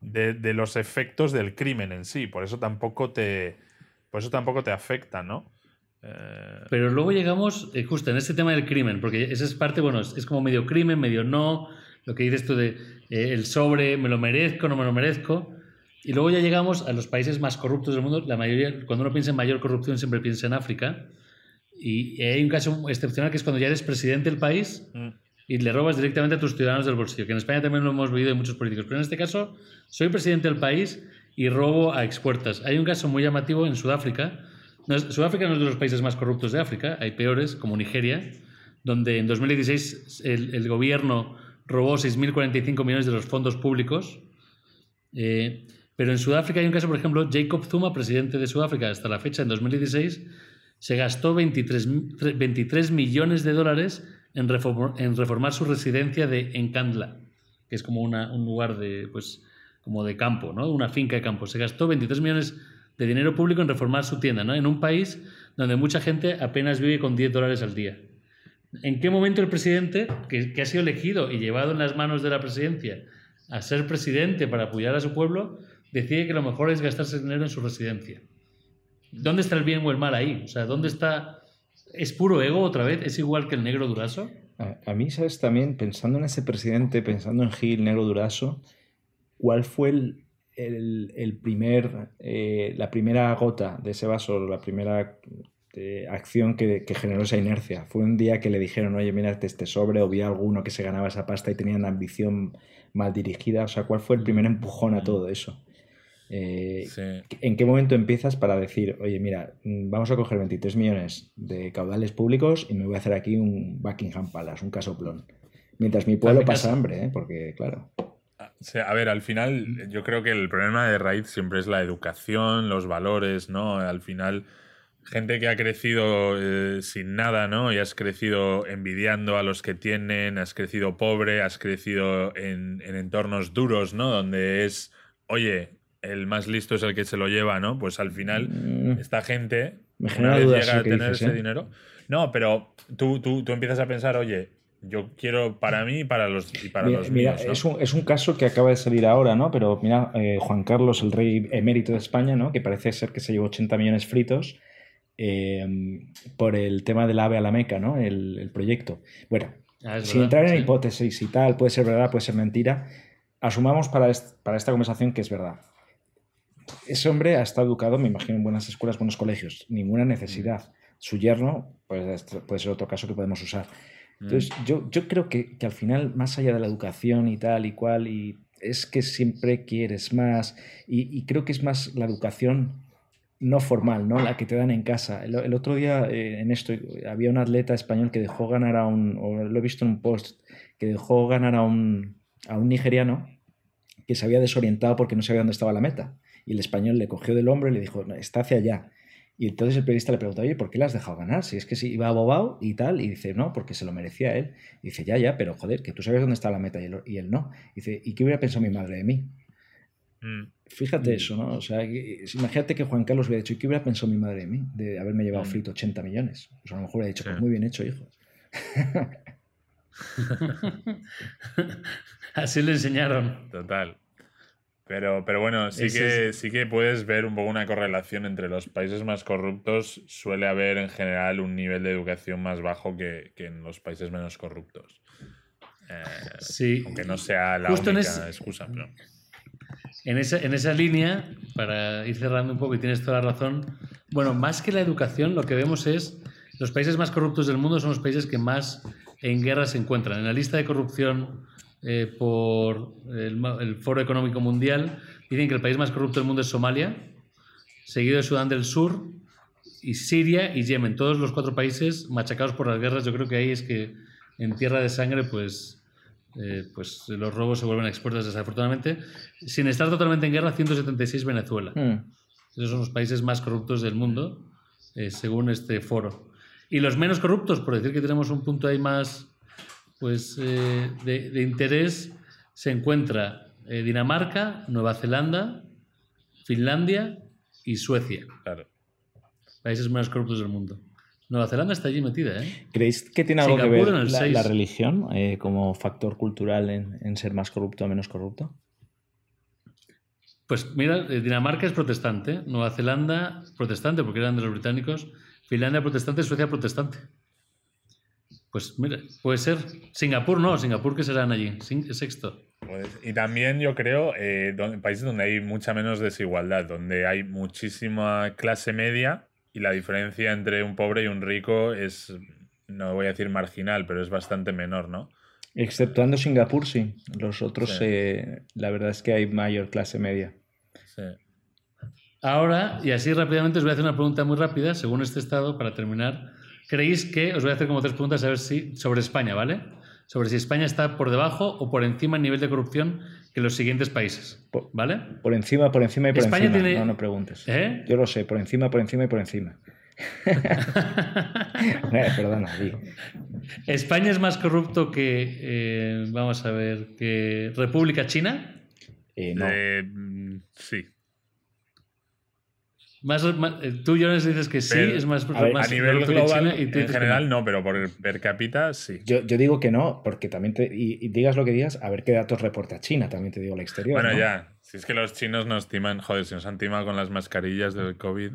de, los efectos del crimen en sí, por eso tampoco te, por eso tampoco te afecta, ¿no? Eh, pero luego llegamos eh, justo en este tema del crimen, porque esa es parte, bueno, es, como medio crimen, medio no, lo que dices tú de eh, el sobre, me lo merezco, no me lo merezco. Y luego ya llegamos a los países más corruptos del mundo. La mayoría, cuando uno piensa en mayor corrupción, siempre piensa en África. Y hay un caso excepcional que es cuando ya eres presidente del país mm. y le robas directamente a tus ciudadanos del bolsillo, que en España también lo hemos vivido en muchos políticos. Pero en este caso, soy presidente del país y robo a expuertas. Hay un caso muy llamativo en Sudáfrica. Sudáfrica no es de los países más corruptos de África, hay peores, como Nigeria, donde en 2016 el, el gobierno robó 6.045 millones de los fondos públicos. Eh, pero en Sudáfrica hay un caso, por ejemplo, Jacob Zuma, presidente de Sudáfrica hasta la fecha, en 2016, se gastó 23, 23 millones de dólares en, en, reformar su residencia de Encandla, que es como una, un lugar de, pues, como de campo, ¿no? una finca de campo. Se gastó 23 millones de dinero público en reformar su tienda, ¿no? en un país donde mucha gente apenas vive con 10 dólares al día. ¿En qué momento el presidente, que, que ha sido elegido y llevado en las manos de la presidencia a ser presidente para apoyar a su pueblo, decide que lo mejor es gastarse dinero en su residencia. ¿Dónde está el bien o el mal ahí? O sea, ¿dónde está... ¿Es puro ego otra vez? ¿Es igual que el negro Durazo? A, mí, ¿sabes? También, pensando en ese presidente, pensando en Gil, negro Durazo, ¿cuál fue el, primer, eh, la primera gota de ese vaso, la primera eh, acción que, generó esa inercia? Fue un día que le dijeron, oye, mira este sobre, o vi a alguno que se ganaba esa pasta y tenían ambición mal dirigida. O sea, ¿cuál fue el primer empujón a todo eso? Eh, ¿En qué momento empiezas para decir, oye, mira, mm, vamos a coger 23 millones de caudales públicos y me voy a hacer aquí un Buckingham Palace, un casoplón? Mientras mi pueblo pasa hambre, ¿eh? porque claro. A ver, al final yo creo que el problema de raíz siempre es la educación, los valores, ¿no? Al final, gente que ha crecido eh, sin nada, ¿no? Y has crecido envidiando a los que tienen, has crecido pobre, has crecido en, entornos duros, ¿no? Donde es, oye, el más listo es el que se lo lleva, ¿no? Pues al final, mm. esta gente, Me una vez llega a tener ese ¿eh? dinero. No, pero tú, tú, tú empiezas a pensar, oye, yo quiero para mí y para los, y para los míos. es, un, es, un, caso que acaba de salir ahora, ¿no? Pero mira, eh, Juan Carlos, el rey emérito de España, ¿no? Que parece ser que se llevó 80 millones fritos eh, por el tema del AVE a la Meca, ¿no? El, proyecto. Bueno, ah, sin entrar en hipótesis y tal, puede ser verdad, puede ser mentira, asumamos para, para esta conversación que es verdad. Ese hombre ha estado educado, me imagino, en buenas escuelas, buenos colegios, ninguna necesidad. Su yerno, pues puede ser otro caso que podemos usar. Entonces, mm. yo, yo creo que, que, al final, más allá de la educación y tal y cual, y es que siempre quieres más, y, y creo que es más la educación no formal, ¿no? La que te dan en casa. El, otro día eh, en esto había un atleta español que dejó ganar a un, o lo he visto en un post, que dejó ganar a un, a un nigeriano que se había desorientado porque no sabía dónde estaba la meta. Y el español le cogió del hombro y le dijo, está hacia allá. Y entonces el periodista le pregunta, oye, ¿por qué le has dejado ganar? Si es que si iba abobado y tal, y dice, no, porque se lo merecía él. Y dice, ya, ya, pero joder, que tú sabes dónde está la meta y él, no. Y dice, ¿y qué hubiera pensado mi madre de mí? Mm. Fíjate mm. eso, ¿no? O sea, imagínate que Juan Carlos hubiera dicho, ¿y qué hubiera pensado mi madre de mí? De haberme llevado mm. frito 80 millones. Pues a lo mejor hubiera dicho, pues muy bien hecho, hijo. [LAUGHS] Así le enseñaron. Total. Pero, pero bueno, sí que, sí que puedes ver un poco una correlación entre los países más corruptos. Suele haber en general un nivel de educación más bajo que, en los países menos corruptos. Eh, sí. Aunque no sea la única excusa. En, esa, en esa línea, para ir cerrando un poco, y tienes toda la razón, bueno, más que la educación, lo que vemos es los países más corruptos del mundo son los países que más en guerra se encuentran. En la lista de corrupción eh, por el, Foro Económico Mundial, dicen que el país más corrupto del mundo es Somalia, seguido de Sudán del Sur y Siria y Yemen. Todos los cuatro países machacados por las guerras. Yo creo que ahí es que en tierra de sangre, pues, eh, pues los robos se vuelven expuestos desafortunadamente. Sin estar totalmente en guerra, 176 Venezuela. Hmm. Esos son los países más corruptos del mundo, eh, según este foro. Y los menos corruptos, por decir que tenemos un punto ahí más pues, eh, de, interés se encuentra eh, Dinamarca, Nueva Zelanda, Finlandia y Suecia. Claro. Países más corruptos del mundo. Nueva Zelanda está allí metida, ¿eh? ¿Creéis que tiene algo que ver la, religión eh, como factor cultural en, ser más corrupto o menos corrupto? Pues mira, Dinamarca es protestante, Nueva Zelanda protestante porque eran de los británicos, Finlandia protestante, Suecia protestante. Pues mira, puede ser. Singapur no, Singapur que serán allí, sexto. Pues, y también yo creo eh, países donde hay mucha menos desigualdad, donde hay muchísima clase media y la diferencia entre un pobre y un rico es, no voy a decir marginal, pero es bastante menor, ¿no? Exceptuando Singapur, sí. Los otros, eh, la verdad es que hay mayor clase media. Sí. Ahora, y así rápidamente os voy a hacer una pregunta muy rápida, según este estado, para terminar. ¿Creéis que, os voy a hacer como tres preguntas a ver si, sobre España, ¿vale? Sobre si España está por debajo o por encima en nivel de corrupción que los siguientes países, ¿vale? Por encima, por encima y por España encima. Tiene... No, no preguntes. ¿Eh? Yo lo sé, por encima, por encima y por encima. [LAUGHS] Eh, perdona, ¿España es más corrupto que, eh, vamos a ver, que República China? no. sí. Más, eh, tú, Jones, dices que sí, es más, a, nivel global, en general no. pero por per cápita sí. Yo, digo que no, porque también te. Y, digas lo que digas, a ver qué datos reporta China, también te digo el exterior. Bueno, ya. Si es que los chinos nos timan, joder, si nos han timado con las mascarillas del COVID.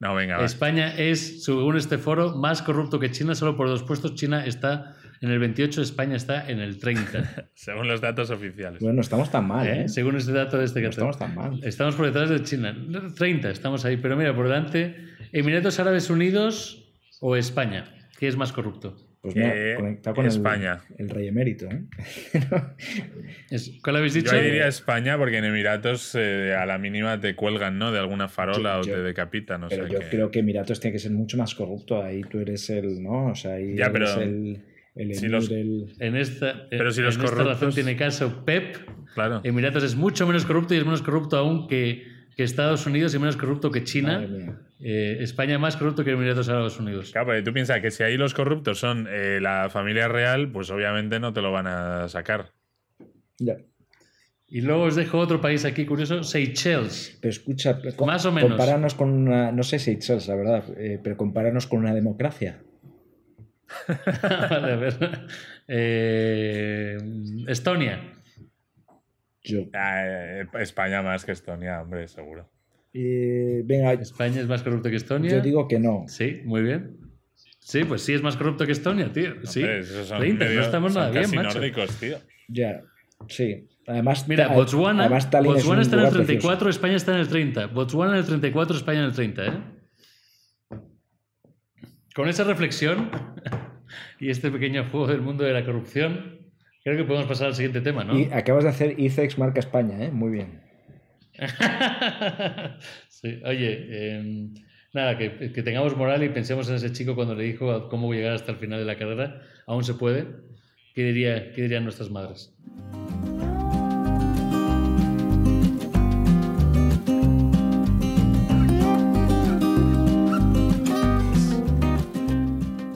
No, venga. España es, según este foro, más corrupto que China, solo por dos puestos. China está en el 28, España está en el 30. [LAUGHS] Según los datos oficiales. Bueno, no estamos tan mal, ¿eh? ¿eh? Según este dato de este No estamos tan mal. Estamos por detrás de China. 30, estamos ahí. Pero mira, por delante, Emiratos Árabes Unidos o España. ¿Qué es más corrupto? Pues no, conectado con España. El, rey emérito. ¿eh? [LAUGHS] ¿Cuál habéis dicho? Yo diría España porque en Emiratos eh, a la mínima te cuelgan ¿no? de alguna farola o te decapitan. pero yo creo que Emiratos tiene que ser mucho más corrupto. Ahí tú eres el. ¿no? O sea, ahí ya, pero... el el, En esta, Pero si los en esta razón tiene caso Pep. Claro. Emiratos es mucho menos corrupto y es menos corrupto aún que, que Estados Unidos y menos corrupto que China. Eh, España más corrupto que Emiratos Árabes Unidos. Claro, tú piensas que si ahí los corruptos son eh, la familia real, pues obviamente no te lo van a sacar. Ya. Y luego os dejo otro país aquí curioso, Seychelles. Pero escucha, más o menos. Compararnos con una, no sé Seychelles, la verdad, eh, pero compararnos con una democracia. [LAUGHS] vale, a ver. Eh, Estonia. Ah, eh, España más que Estonia, hombre, seguro. venga. España es más corrupto que Estonia. Yo digo que no. Sí, muy bien. Sí, pues sí es más corrupto que Estonia, tío. Sí. no estamos nada bien, macho. tío. Ya, sí. Además, Mira, Botswana, Botswana está en el 34, España está en el 30. Botswana en el 34, España en el 30, ¿eh? Con esa reflexión y este pequeño juego del mundo de la corrupción, creo que podemos pasar al siguiente tema, ¿no? Y acabas de hacer ICEX marca España, ¿eh? Muy bien. [LAUGHS] sí, oye, em, nada, que, que, tengamos moral y pensemos en ese chico cuando le dijo cómo llegar hasta el final de la carrera. Aún se puede. ¿Qué, diría, qué dirían nuestras madres?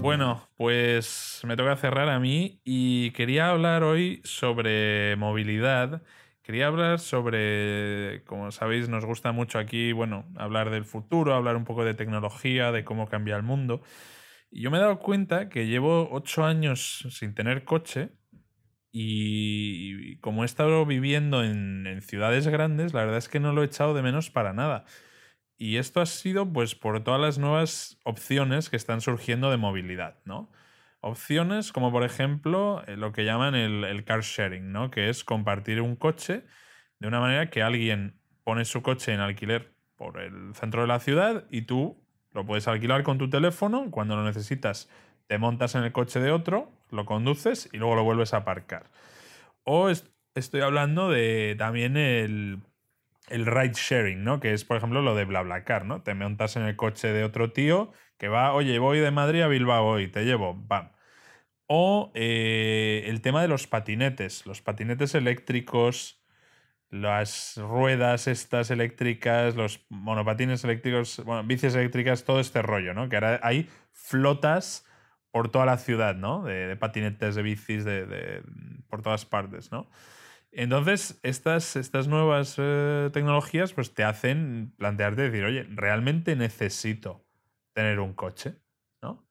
Bueno, pues me toca cerrar a mí y quería hablar hoy sobre movilidad. Quería hablar sobre, como sabéis, nos gusta mucho aquí, bueno, hablar del futuro, hablar un poco de tecnología, de cómo cambia el mundo. Y yo me he dado cuenta que llevo ocho años sin tener coche y como he estado viviendo en, en ciudades grandes, la verdad es que no lo he echado de menos para nada. Y esto ha sido pues por todas las nuevas opciones que están surgiendo de movilidad, ¿no? Opciones como por ejemplo eh, lo que llaman el, car sharing, ¿no? Que es compartir un coche de una manera que alguien pone su coche en alquiler por el centro de la ciudad y tú lo puedes alquilar con tu teléfono, cuando lo necesitas te montas en el coche de otro, lo conduces y luego lo vuelves a aparcar. O estoy hablando de también el el ride sharing, ¿no? Que es, por ejemplo, lo de BlaBlaCar, ¿no? Te montas en el coche de otro tío que va, oye, voy de Madrid a Bilbao hoy, te llevo, bam. O eh, el tema de los patinetes, los patinetes eléctricos, las ruedas estas eléctricas, los monopatines eléctricos, bueno, bicis eléctricas, todo este rollo, ¿no? Que ahora hay flotas por toda la ciudad, ¿no? De, patinetes, de bicis, de, por todas partes, ¿no? Entonces, estas, estas nuevas eh, tecnologías pues te hacen plantearte decir, oye, realmente necesito tener un coche, ¿no?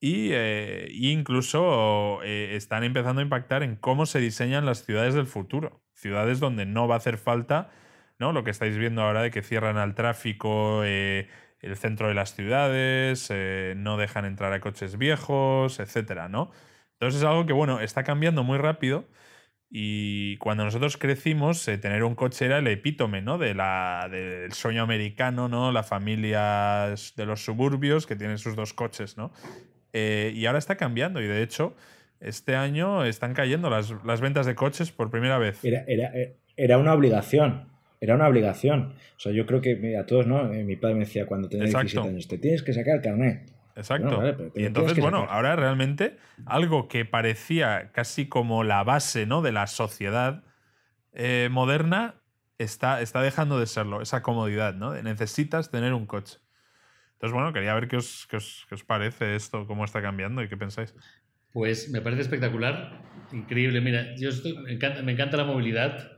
Y, eh, incluso eh, están empezando a impactar en cómo se diseñan las ciudades del futuro. Ciudades donde no va a hacer falta, ¿no? Lo que estáis viendo ahora de que cierran al tráfico el centro de las ciudades, no dejan entrar a coches viejos, etcétera, ¿no? Entonces es algo que, bueno, está cambiando muy rápido y cuando nosotros crecimos, eh, tener un coche era el epítome, ¿no? De la, del sueño americano, ¿no? La familia de los suburbios que tienen sus dos coches, ¿no? Eh, y ahora está cambiando y de hecho este año están cayendo las, las ventas de coches por primera vez. Era, era, era, una obligación, era una obligación. O sea, yo creo que a todos, ¿no? Eh, mi padre me decía cuando tenía 17 años, te tienes que sacar el carnet. Exacto. y entonces, bueno, ahora realmente algo que parecía casi como la base ¿no? de la sociedad eh, moderna está, está dejando de serlo, esa comodidad, ¿no? necesitas tener un coche. Entonces, bueno, quería ver qué os, qué os, qué os parece esto, cómo está cambiando y qué pensáis. Pues me parece espectacular, increíble. Mira, yo me, encanta, la movilidad,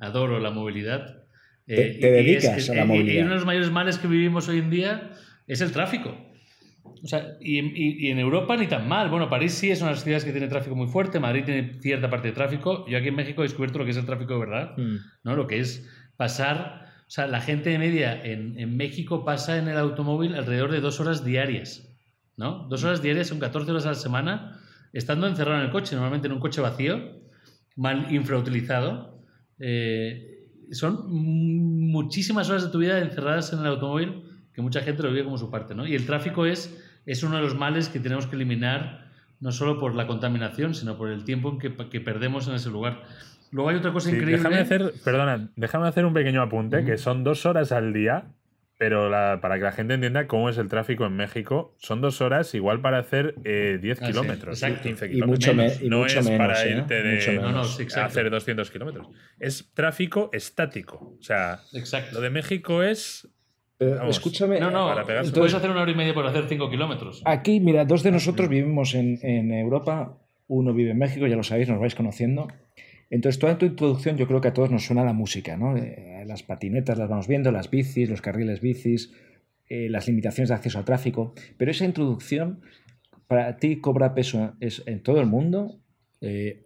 adoro la movilidad. te, eh, dedicas a la movilidad. Y uno de los mayores males que vivimos hoy en día es el tráfico. O sea, y, en Europa ni tan mal. Bueno, París sí es una de las ciudades que tiene tráfico muy fuerte, Madrid tiene cierta parte de tráfico. Yo aquí en México he descubierto lo que es el tráfico de verdad, mm. ¿no? Lo que es pasar, o sea, la gente de media en, en, México pasa en el automóvil alrededor de dos horas diarias, ¿no? Dos horas diarias son 14 horas a la semana, estando encerrado en el coche, normalmente en un coche vacío, mal infrautilizado. Eh, son muchísimas horas de tu vida encerradas en el automóvil que mucha gente lo vive como su parte, ¿no? Y el tráfico es es uno de los males que tenemos que eliminar, no solo por la contaminación, sino por el tiempo que, que perdemos en ese lugar. Luego hay otra cosa increíble. Déjame hacer, perdona, déjame hacer un pequeño apunte, que son dos horas al día pero para que la gente entienda cómo es el tráfico en México, son dos horas igual para hacer 10 ah, kilómetros, 15 kilómetros. Y mucho, menos. no es para ¿eh? irte de hacer 200 kilómetros. Es tráfico estático. O sea, lo de México es escúchame. No, no, puedes hacer una hora y media por hacer 5 kilómetros. Aquí, mira, dos de nosotros vivimos en, en, Europa, uno vive en México, ya lo sabéis, nos vais conociendo. Entonces, toda tu introducción yo creo que a todos nos suena la música, ¿no? Eh, las patinetas las vamos viendo, las bicis, los carriles bicis, eh, las limitaciones de acceso al tráfico, pero esa introducción para ti cobra peso es en todo el mundo, eh,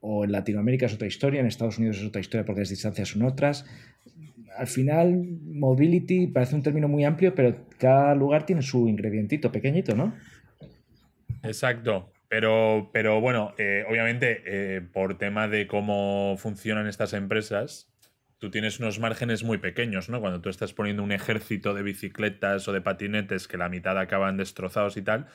o en Latinoamérica es otra historia, en Estados Unidos es otra historia porque las distancias son otras. Al final, mobility parece un término muy amplio, pero cada lugar tiene su ingredientito pequeñito, ¿no? Exacto. Pero, pero bueno, eh, obviamente, eh, por tema de cómo funcionan estas empresas, tú tienes unos márgenes muy pequeños, ¿no? Cuando tú estás poniendo un ejército de bicicletas o de patinetes que la mitad acaban destrozados y tal,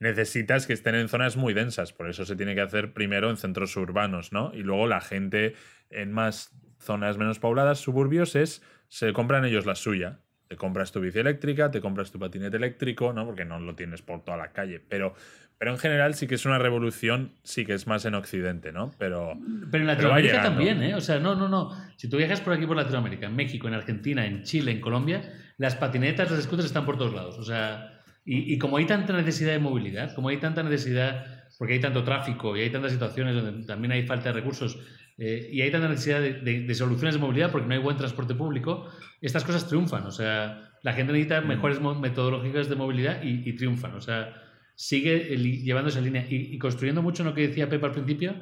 necesitas que estén en zonas muy densas. Por eso se tiene que hacer primero en centros urbanos, ¿no? Y luego la gente en más zonas menos pobladas, suburbios, es se compran ellos la suya. Te compras tu bici eléctrica, te compras tu patinete eléctrico, ¿no? Porque no lo tienes por toda la calle. Pero pero en general sí que es una revolución, sí que es más en Occidente, ¿no? Pero, pero en Latinoamérica también, ¿eh? O sea, no, no, no. Si tú viajas por aquí, por Latinoamérica, en México, en Argentina, en Chile, en Colombia, las patinetas, los scooters están por todos lados. O sea, y, como hay tanta necesidad de movilidad, como hay tanta necesidad, porque hay tanto tráfico y hay tantas situaciones donde también hay falta de recursos eh, y hay tanta necesidad de, soluciones de movilidad porque no hay buen transporte público, estas cosas triunfan. O sea, la gente necesita mm. mejores metodológicas de movilidad y, y triunfan. O sea, sigue llevando esa línea y, construyendo mucho en lo que decía Pepe al principio.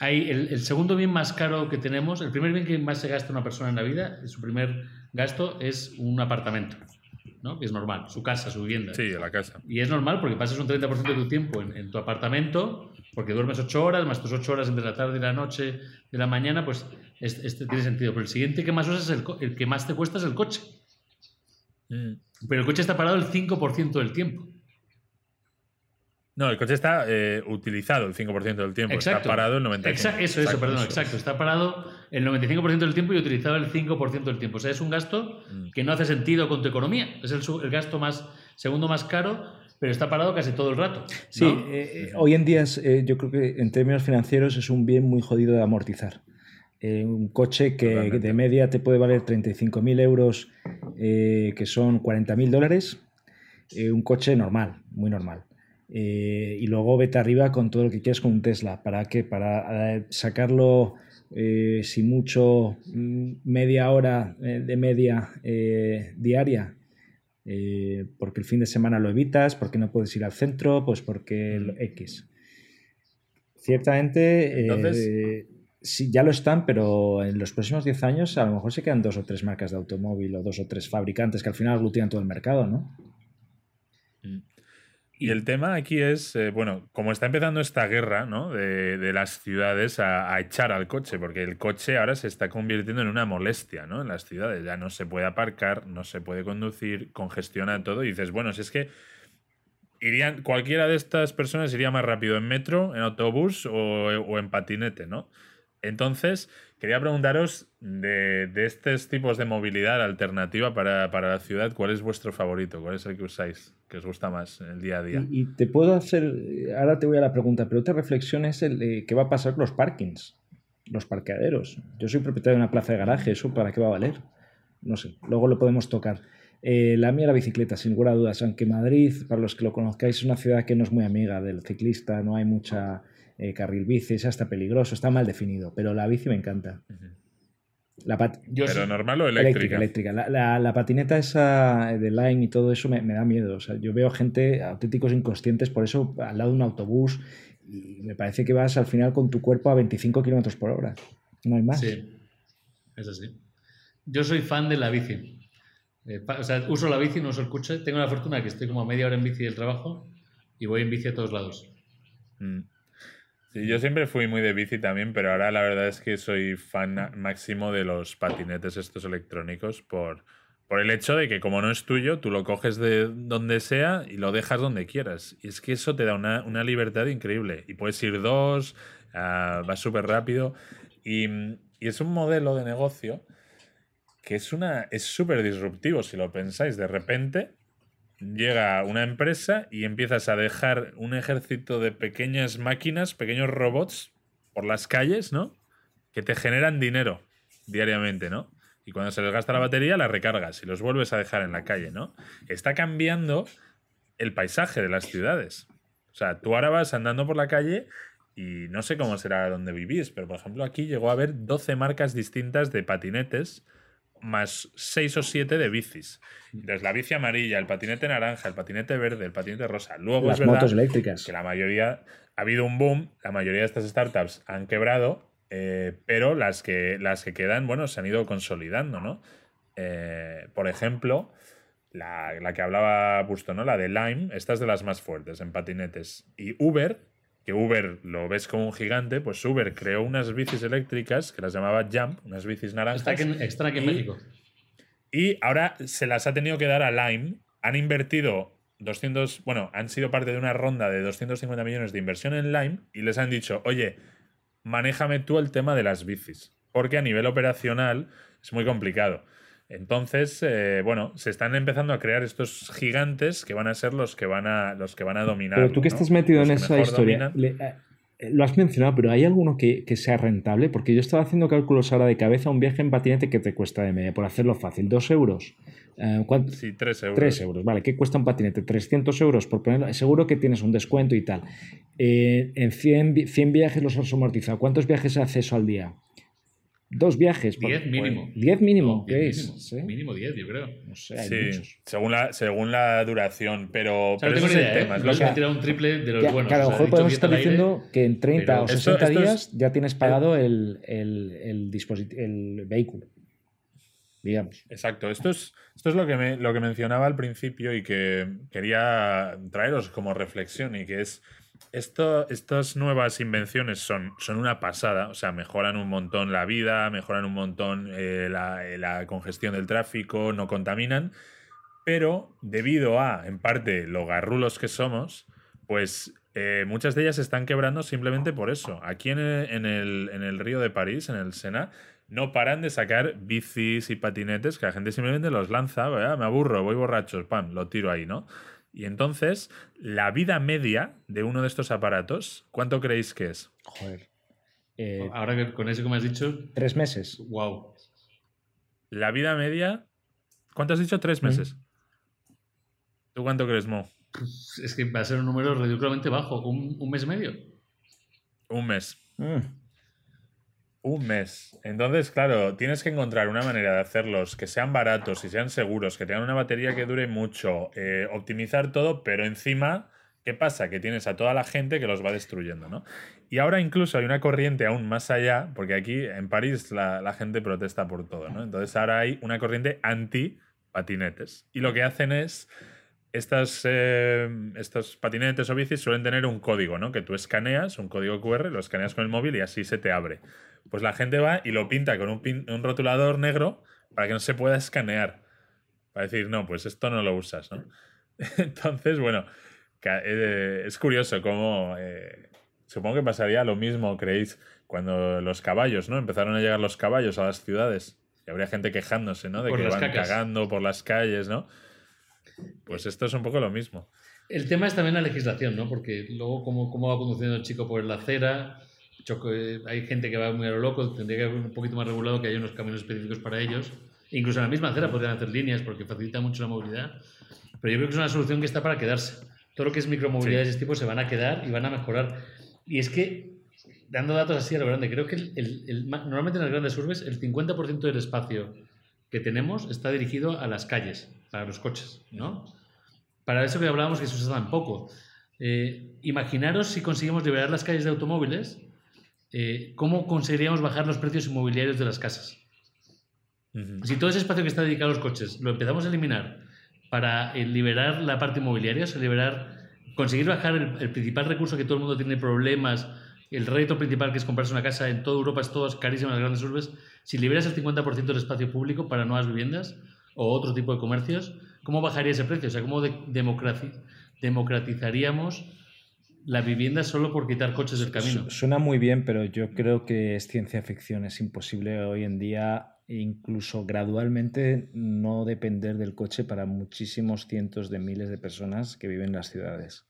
Hay el, segundo bien más caro que tenemos, el primer bien que más se gasta una persona en la vida, su primer gasto es un apartamento, ¿no? que es normal, su casa, su vivienda. Sí, la casa. Y es normal porque pasas un 30% de tu tiempo en, tu apartamento, porque duermes 8 horas, más tus 8 horas entre la tarde y la noche, de la mañana, pues este, tiene sentido. Pero el siguiente que más usas es el, el que más te cuesta es el coche. Mm. Pero el coche está parado el 5% del tiempo. No, el coche está eh, utilizado el 5% del tiempo, está parado el 95%. Exacto, eso, eso, perdón, exacto. Está parado el 95% del tiempo y utilizado el 5% del tiempo. O sea, es un gasto mm. que no hace sentido con tu economía. Es el, gasto más segundo más caro, pero está parado casi todo el rato. Sí, eh, eh, hoy en día yo creo que en términos financieros es un bien muy jodido de amortizar. un coche que, de media te puede valer 35.000 euros, que son 40.000 dólares. un coche normal, muy normal. Eh, y luego vete arriba con todo lo que quieras con un Tesla. ¿Para qué? Para eh, sacarlo, eh, si mucho, mm, media hora de media diaria. Porque el fin de semana lo evitas, porque no puedes ir al centro, pues porque el X. Ciertamente, sí, ya lo están, pero en los próximos 10 años a lo mejor se quedan dos o tres marcas de automóvil o dos o tres fabricantes que al final aglutinan todo el mercado, ¿no? Y el tema aquí es, eh, bueno, como está empezando esta guerra ¿no? de, las ciudades a, echar al coche, porque el coche ahora se está convirtiendo en una molestia ¿no? en las ciudades. Ya no se puede aparcar, no se puede conducir, congestiona todo. Y dices, bueno, si es que irían, cualquiera de estas personas iría más rápido en metro, en autobús o, o en patinete, ¿no? Entonces, quería preguntaros de, estos tipos de movilidad alternativa para, la ciudad, ¿cuál es vuestro favorito? ¿Cuál es el que usáis, que os gusta más en el día a día? Y, te puedo hacer, ahora te voy a la pregunta, pero otra reflexión es el de qué va a pasar con los parkings, los parqueaderos. Yo soy propietario de una plaza de garaje, ¿eso para qué va a valer? No sé, luego lo podemos tocar. Eh, la mía la bicicleta, sin ninguna duda, aunque Madrid, para los que lo conozcáis, es una ciudad que no es muy amiga del ciclista, no hay mucha eh, carril bici, es hasta peligroso, está mal definido, pero la bici me encanta. La ¿Pero normal o eléctrica? Eléctrica, La, patineta esa de Line y todo eso me, da miedo. O sea, yo veo gente, auténticos inconscientes, por eso al lado de un autobús y me parece que vas al final con tu cuerpo a 25 kilómetros por hora. No hay más. Sí, es así. Yo soy fan de la bici. Eh, o sea, uso la bici, no uso el coche. Tengo la fortuna que estoy como media hora en bici del trabajo y voy en bici a todos lados. Mm. Sí, yo siempre fui muy de bici también, pero ahora la verdad es que soy fan máximo de los patinetes estos electrónicos por, por el hecho de que como no es tuyo, tú lo coges de donde sea y lo dejas donde quieras. Y es que eso te da una, libertad increíble. Y puedes ir dos, uh, vas súper rápido. Y, y, es un modelo de negocio que es una es súper disruptivo si lo pensáis. De repente llega una empresa y empiezas a dejar un ejército de pequeñas máquinas, pequeños robots por las calles, ¿no? Que te generan dinero diariamente, ¿no? Y cuando se les gasta la batería, la recargas y los vuelves a dejar en la calle, ¿no? Está cambiando el paisaje de las ciudades. O sea, tú ahora vas andando por la calle y no sé cómo será donde vivís, pero por ejemplo aquí llegó a haber 12 marcas distintas de patinetes más 6 o 7 de bicis. Entonces la bici amarilla, el patinete naranja, el patinete verde, el patinete rosa. Luego las motos eléctricas. Que la mayoría ha habido un boom, la mayoría de estas startups han quebrado, eh, pero las que, las que quedan, bueno, se han ido consolidando, ¿no? Eh, por ejemplo, la, la, que hablaba Busto, ¿no? La de Lime, esta es de las más fuertes en patinetes. Y Uber, que Uber lo ves como un gigante, pues Uber creó unas bicis eléctricas que las llamaba Jump, unas bicis naranjas. Está aquí en México. Y ahora se las ha tenido que dar a Lime. Han invertido 200, bueno, han sido parte de una ronda de 250 millones de inversión en Lime y les han dicho, oye, manéjame tú el tema de las bicis, porque a nivel operacional es muy complicado. Entonces, eh, bueno, se están empezando a crear estos gigantes que van a ser los que van a, los que van a dominar. Pero tú que estás metido en esa historia, eh, lo has mencionado, pero ¿hay alguno que, sea rentable? Porque yo estaba haciendo cálculos ahora de cabeza, un viaje en patinete que te cuesta de media, por hacerlo fácil, ¿dos euros? Eh, sí, tres euros. Tres euros, vale. ¿Qué cuesta un patinete? 300 euros por ponerlo. Seguro que tienes un descuento y tal. en 100, 100 viajes los has amortizado. ¿Cuántos viajes haces al día? Dos viajes. Diez mínimo. Diez mínimo, ¿qué es? Mínimo diez, yo creo. No sé, hay sí, Según la, según la duración, pero, pero eso es el tema. Es lo que... tirado un triple de los buenos. Claro, a lo mejor podemos estar diciendo que en 30 o 60 días ya tienes pagado el, el, el, el vehículo. Digamos. Exacto. Esto es, esto es lo, que me, lo que mencionaba al principio y que quería traeros como reflexión y que es esto, estas nuevas invenciones son, son una pasada, o sea, mejoran un montón la vida, mejoran un montón eh, la, congestión del tráfico, no contaminan, pero debido a, en parte, lo garrulos que somos, pues eh, muchas de ellas se están quebrando simplemente por eso. Aquí en el, en el río de París, en el Sena, no paran de sacar bicis y patinetes que la gente simplemente los lanza, me aburro, voy borracho, pam, lo tiro ahí, ¿no? Y entonces, la vida media de uno de estos aparatos, ¿cuánto creéis que es? Joder. Eh, Ahora que con eso que me has dicho. Tres meses. Wow. La vida media. ¿Cuánto has dicho? Tres meses. ¿Tú cuánto crees, Mo? Es que va a ser un número ridículamente bajo. ¿Un, un mes medio? Un mes. Mm. Un mes. Entonces, claro, tienes que encontrar una manera de hacerlos que sean baratos y sean seguros, que tengan una batería que dure mucho, eh, optimizar todo, pero encima, ¿qué pasa? Que tienes a toda la gente que los va destruyendo, ¿no? Y ahora incluso hay una corriente aún más allá, porque aquí en París la, gente protesta por todo, ¿no? Entonces ahora hay una corriente anti-patinetes. Y lo que hacen es estas, eh, estos patinetes o bicis suelen tener un código, ¿no? Que tú escaneas, un código QR, lo escaneas con el móvil y así se te abre. Pues la gente va y lo pinta con un, rotulador negro para que no se pueda escanear. Para decir, no, pues esto no lo usas, ¿no? [LAUGHS] Entonces, bueno, eh, es curioso cómo... Eh, supongo que pasaría lo mismo, creéis, cuando los caballos, ¿no? Empezaron a llegar los caballos a las ciudades. Y habría gente quejándose, ¿no? De que van cagando por las calles, ¿no? Pues esto es un poco lo mismo. El tema es también la legislación, ¿no? Porque luego cómo, cómo va conduciendo el chico por la acera, hay gente que va muy a lo loco, tendría que haber un poquito más regulado que haya unos caminos específicos para ellos. Incluso en la misma acera podrían hacer líneas porque facilita mucho la movilidad. Pero yo creo que es una solución que está para quedarse. Todo lo que es micromovilidad de ese tipo se van a quedar y van a mejorar. Y es que, dando datos así a lo grande, creo que el, normalmente en las grandes urbes el 50% del espacio que tenemos está dirigido a las calles, para los coches, ¿no? Para eso que hablábamos que se usa tan poco. Eh, imaginaros si conseguimos liberar las calles de automóviles eh, ¿cómo conseguiríamos bajar los precios inmobiliarios de las casas? Si todo ese espacio que está dedicado a los coches lo empezamos a eliminar para eh, liberar la parte inmobiliaria, o sea, liberar, conseguir bajar el, principal recurso que todo el mundo tiene problemas, el reto principal que es comprarse una casa en toda Europa, es todo carísimo en las grandes urbes, si liberas el 50% del espacio público para nuevas viviendas o otro tipo de comercios, ¿cómo bajaría ese precio? O sea, ¿cómo democratizaríamos la vivienda solo por quitar coches del camino. Suena muy bien, pero yo creo que es ciencia ficción. Es imposible hoy en día incluso gradualmente no depender del coche para muchísimos cientos de miles de personas que viven en las ciudades.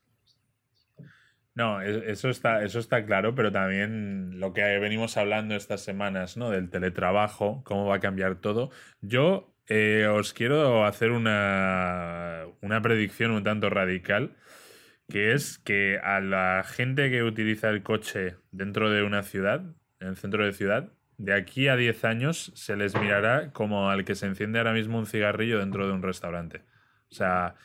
No, e, eso está, eso está claro, pero también lo que venimos hablando estas semanas, ¿no? Del teletrabajo, cómo va a cambiar todo. Yo eh, os quiero hacer una, una predicción un tanto radical, que es que a la gente que utiliza el coche dentro de una ciudad, en el centro de ciudad, de aquí a 10 años se les mirará como al que se enciende ahora mismo un cigarrillo dentro de un restaurante. O sea,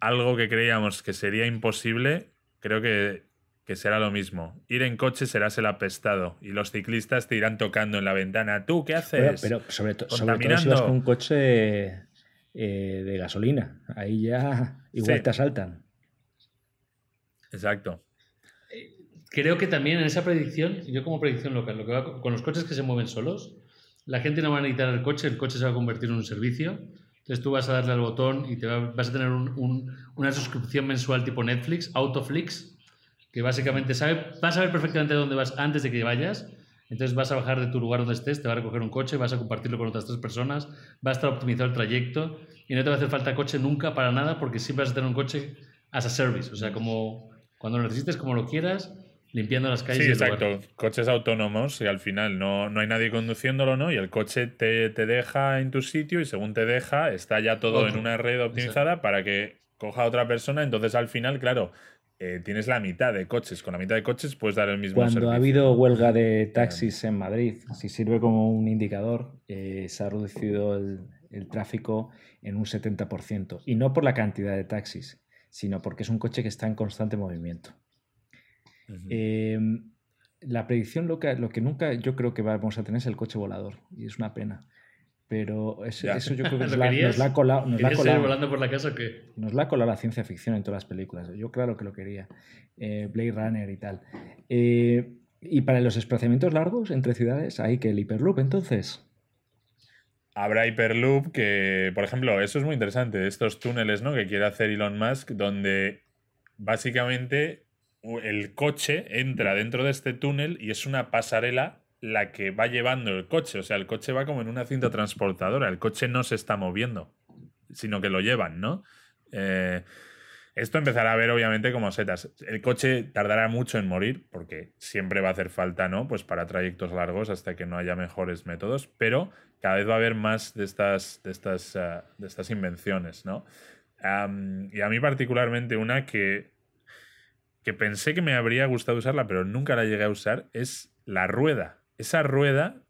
algo que creíamos que sería imposible, creo que, será lo mismo. Ir en coche serás el apestado y los ciclistas te irán tocando en la ventana. ¿Tú qué haces? Pero, sobre, todo si vas con un coche eh, de gasolina. Ahí ya igual te asaltan. Exacto. Creo que también en esa predicción, yo como predicción local, lo que va, con los coches que se mueven solos, la gente no va a necesitar el coche, el coche se va a convertir en un servicio. Entonces tú vas a darle al botón y te vas a tener una suscripción mensual tipo Netflix, Autoflix, que básicamente sabe, vas a saber perfectamente dónde vas antes de que vayas. Entonces vas a bajar de tu lugar donde estés, te va a recoger un coche, vas a compartirlo con otras tres personas, va a estar optimizado el trayecto y no te va a hacer falta coche nunca para nada porque siempre vas a tener un coche as a service, o sea, como cuando lo necesites, como lo quieras, limpiando las calles. Sí, exacto. Coches autónomos y al final no, no hay nadie conduciéndolo, ¿no? Y el coche te, deja en tu sitio y según te deja, está ya todo en una red optimizada para que coja a otra persona. Entonces al final, claro, eh, tienes la mitad de coches. Con la mitad de coches puedes dar el mismo Cuando ha habido huelga de taxis en Madrid, si sirve como un indicador, eh, se ha reducido el, el tráfico en un 70%. Y no por la cantidad de taxis, sino porque es un coche que está en constante movimiento. Em, la predicción loca, lo que nunca yo creo que vamos a tener es el coche volador, y es una pena. Pero eso, yo creo que [LAUGHS] nos, la, nos la ha colado. Nos la volando por la casa que Nos la ha colado la ciencia ficción en todas las películas. Yo, claro que lo quería. Eh, Blade Runner y tal. Eh, y para los desplazamientos largos entre ciudades, hay que el Hyperloop, entonces. Habrá Hyperloop que, por ejemplo, eso es muy interesante. Estos túneles ¿no? que quiere hacer Elon Musk, donde básicamente el coche entra dentro de este túnel y es una pasarela la que va llevando el coche. O sea, el coche va como en una cinta transportadora. El coche no se está moviendo, sino que lo llevan, ¿no? Eh, esto empezará a ver, obviamente, como setas. El coche tardará mucho en morir, porque siempre va a hacer falta, ¿no? Pues para trayectos largos hasta que no haya mejores métodos, pero cada vez va a haber más de estas, de estas, eh, de estas invenciones, ¿no? y a mí particularmente una que que pensé que me habría gustado usarla, pero nunca la llegué a usar, es la rueda. Esa rueda,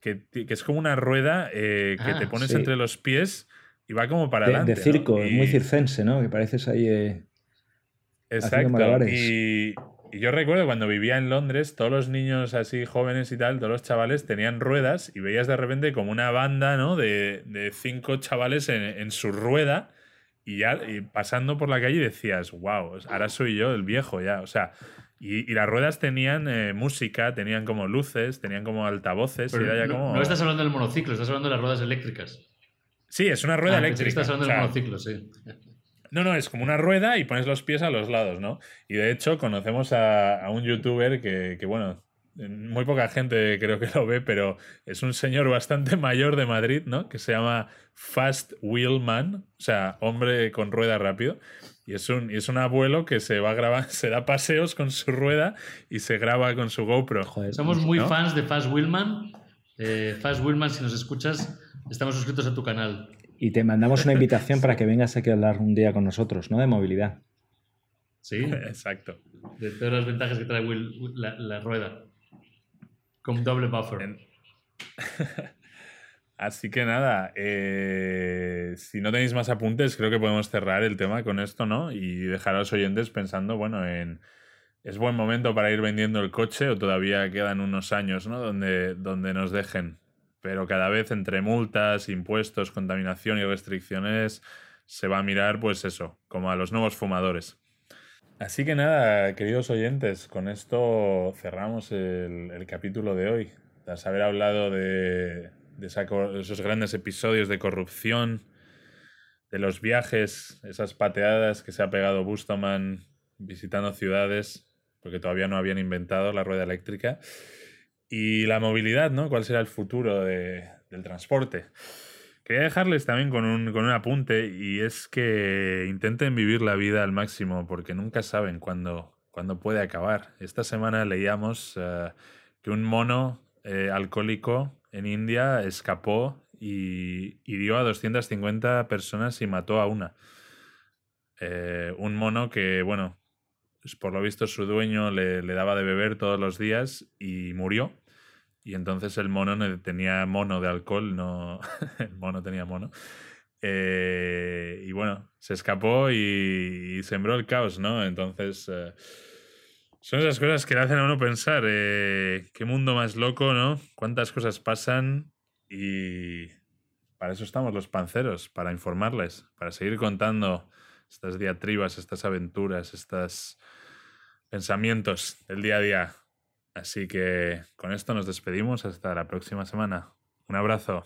que, es como una rueda eh, que te ah, pones entre los pies y va como para adelante. De circo, muy circense, ¿no? Que pareces ahí. Eh, Exacto. Y, yo recuerdo cuando vivía en Londres, todos los niños así jóvenes y tal, todos los chavales tenían ruedas y veías de repente como una banda, ¿no? De, cinco chavales en, en su rueda y ya pasando por la calle decías, wow, ahora soy yo el viejo ya. O sea, y, las ruedas tenían eh, música, tenían como luces, tenían como altavoces. no, estás hablando del monociclo, estás hablando de las ruedas eléctricas. Sí, es una rueda ah, eléctrica. Estás hablando del monociclo, sí. No, no, es como una rueda y pones los pies a los lados, ¿no? Y de hecho conocemos a, un youtuber que, que, bueno, muy poca gente creo que lo ve, pero es un señor bastante mayor de Madrid, ¿no? Que se llama Fast Wheelman, o sea, hombre con rueda rápido. Y es un, y es un abuelo que se va a grabar, [LAUGHS] se da paseos con su rueda y se graba con su GoPro. Somos muy fans de Fast Wheelman. Eh, Fast Wheelman, si nos escuchas, estamos suscritos a tu canal. Y te mandamos una invitación para que vengas aquí a hablar un día con nosotros, ¿no? De movilidad. Sí, [LAUGHS] exacto. De todas las ventajas que trae la rueda. Con doble buffer. [LAUGHS] Así que nada, eh, si no tenéis más apuntes, creo que podemos cerrar el tema con esto, ¿no? Y dejar a los oyentes pensando, bueno, en... ¿Es buen momento para ir vendiendo el coche o todavía quedan unos años, ¿no? Donde, donde nos dejen. Pero cada vez entre multas, impuestos, contaminación y restricciones se va a mirar, pues eso, como a los nuevos fumadores. Así que nada, queridos oyentes, con esto cerramos el, capítulo de hoy. Tras haber hablado de, esos grandes episodios de corrupción, de los viajes, esas pateadas que se ha pegado Bustoman visitando ciudades, porque todavía no habían inventado la rueda eléctrica. Y la movilidad, ¿no? ¿Cuál será el futuro de, del transporte. Quería dejarles también con un, con un apunte y es que intenten vivir la vida al máximo porque nunca saben cuándo, cuándo puede acabar. Esta semana leíamos eh, que un mono eh, alcohólico en India escapó y hirió a 250 personas y mató a una. Eh, un mono que, bueno, por lo visto su dueño le, le daba de beber todos los días y murió y entonces el mono tenía mono de alcohol, no. [LAUGHS] el mono tenía mono. Eh, y bueno, se escapó y, sembró el caos, ¿no? Entonces. Eh, son esas cosas que le hacen a uno pensar. Eh, qué mundo más loco, ¿no? Cuántas cosas pasan. Y. Para eso estamos los panceros, para informarles, para seguir contando estas diatribas, estas aventuras, estos pensamientos del día a día Así que con esto nos despedimos hasta la próxima semana. Un abrazo.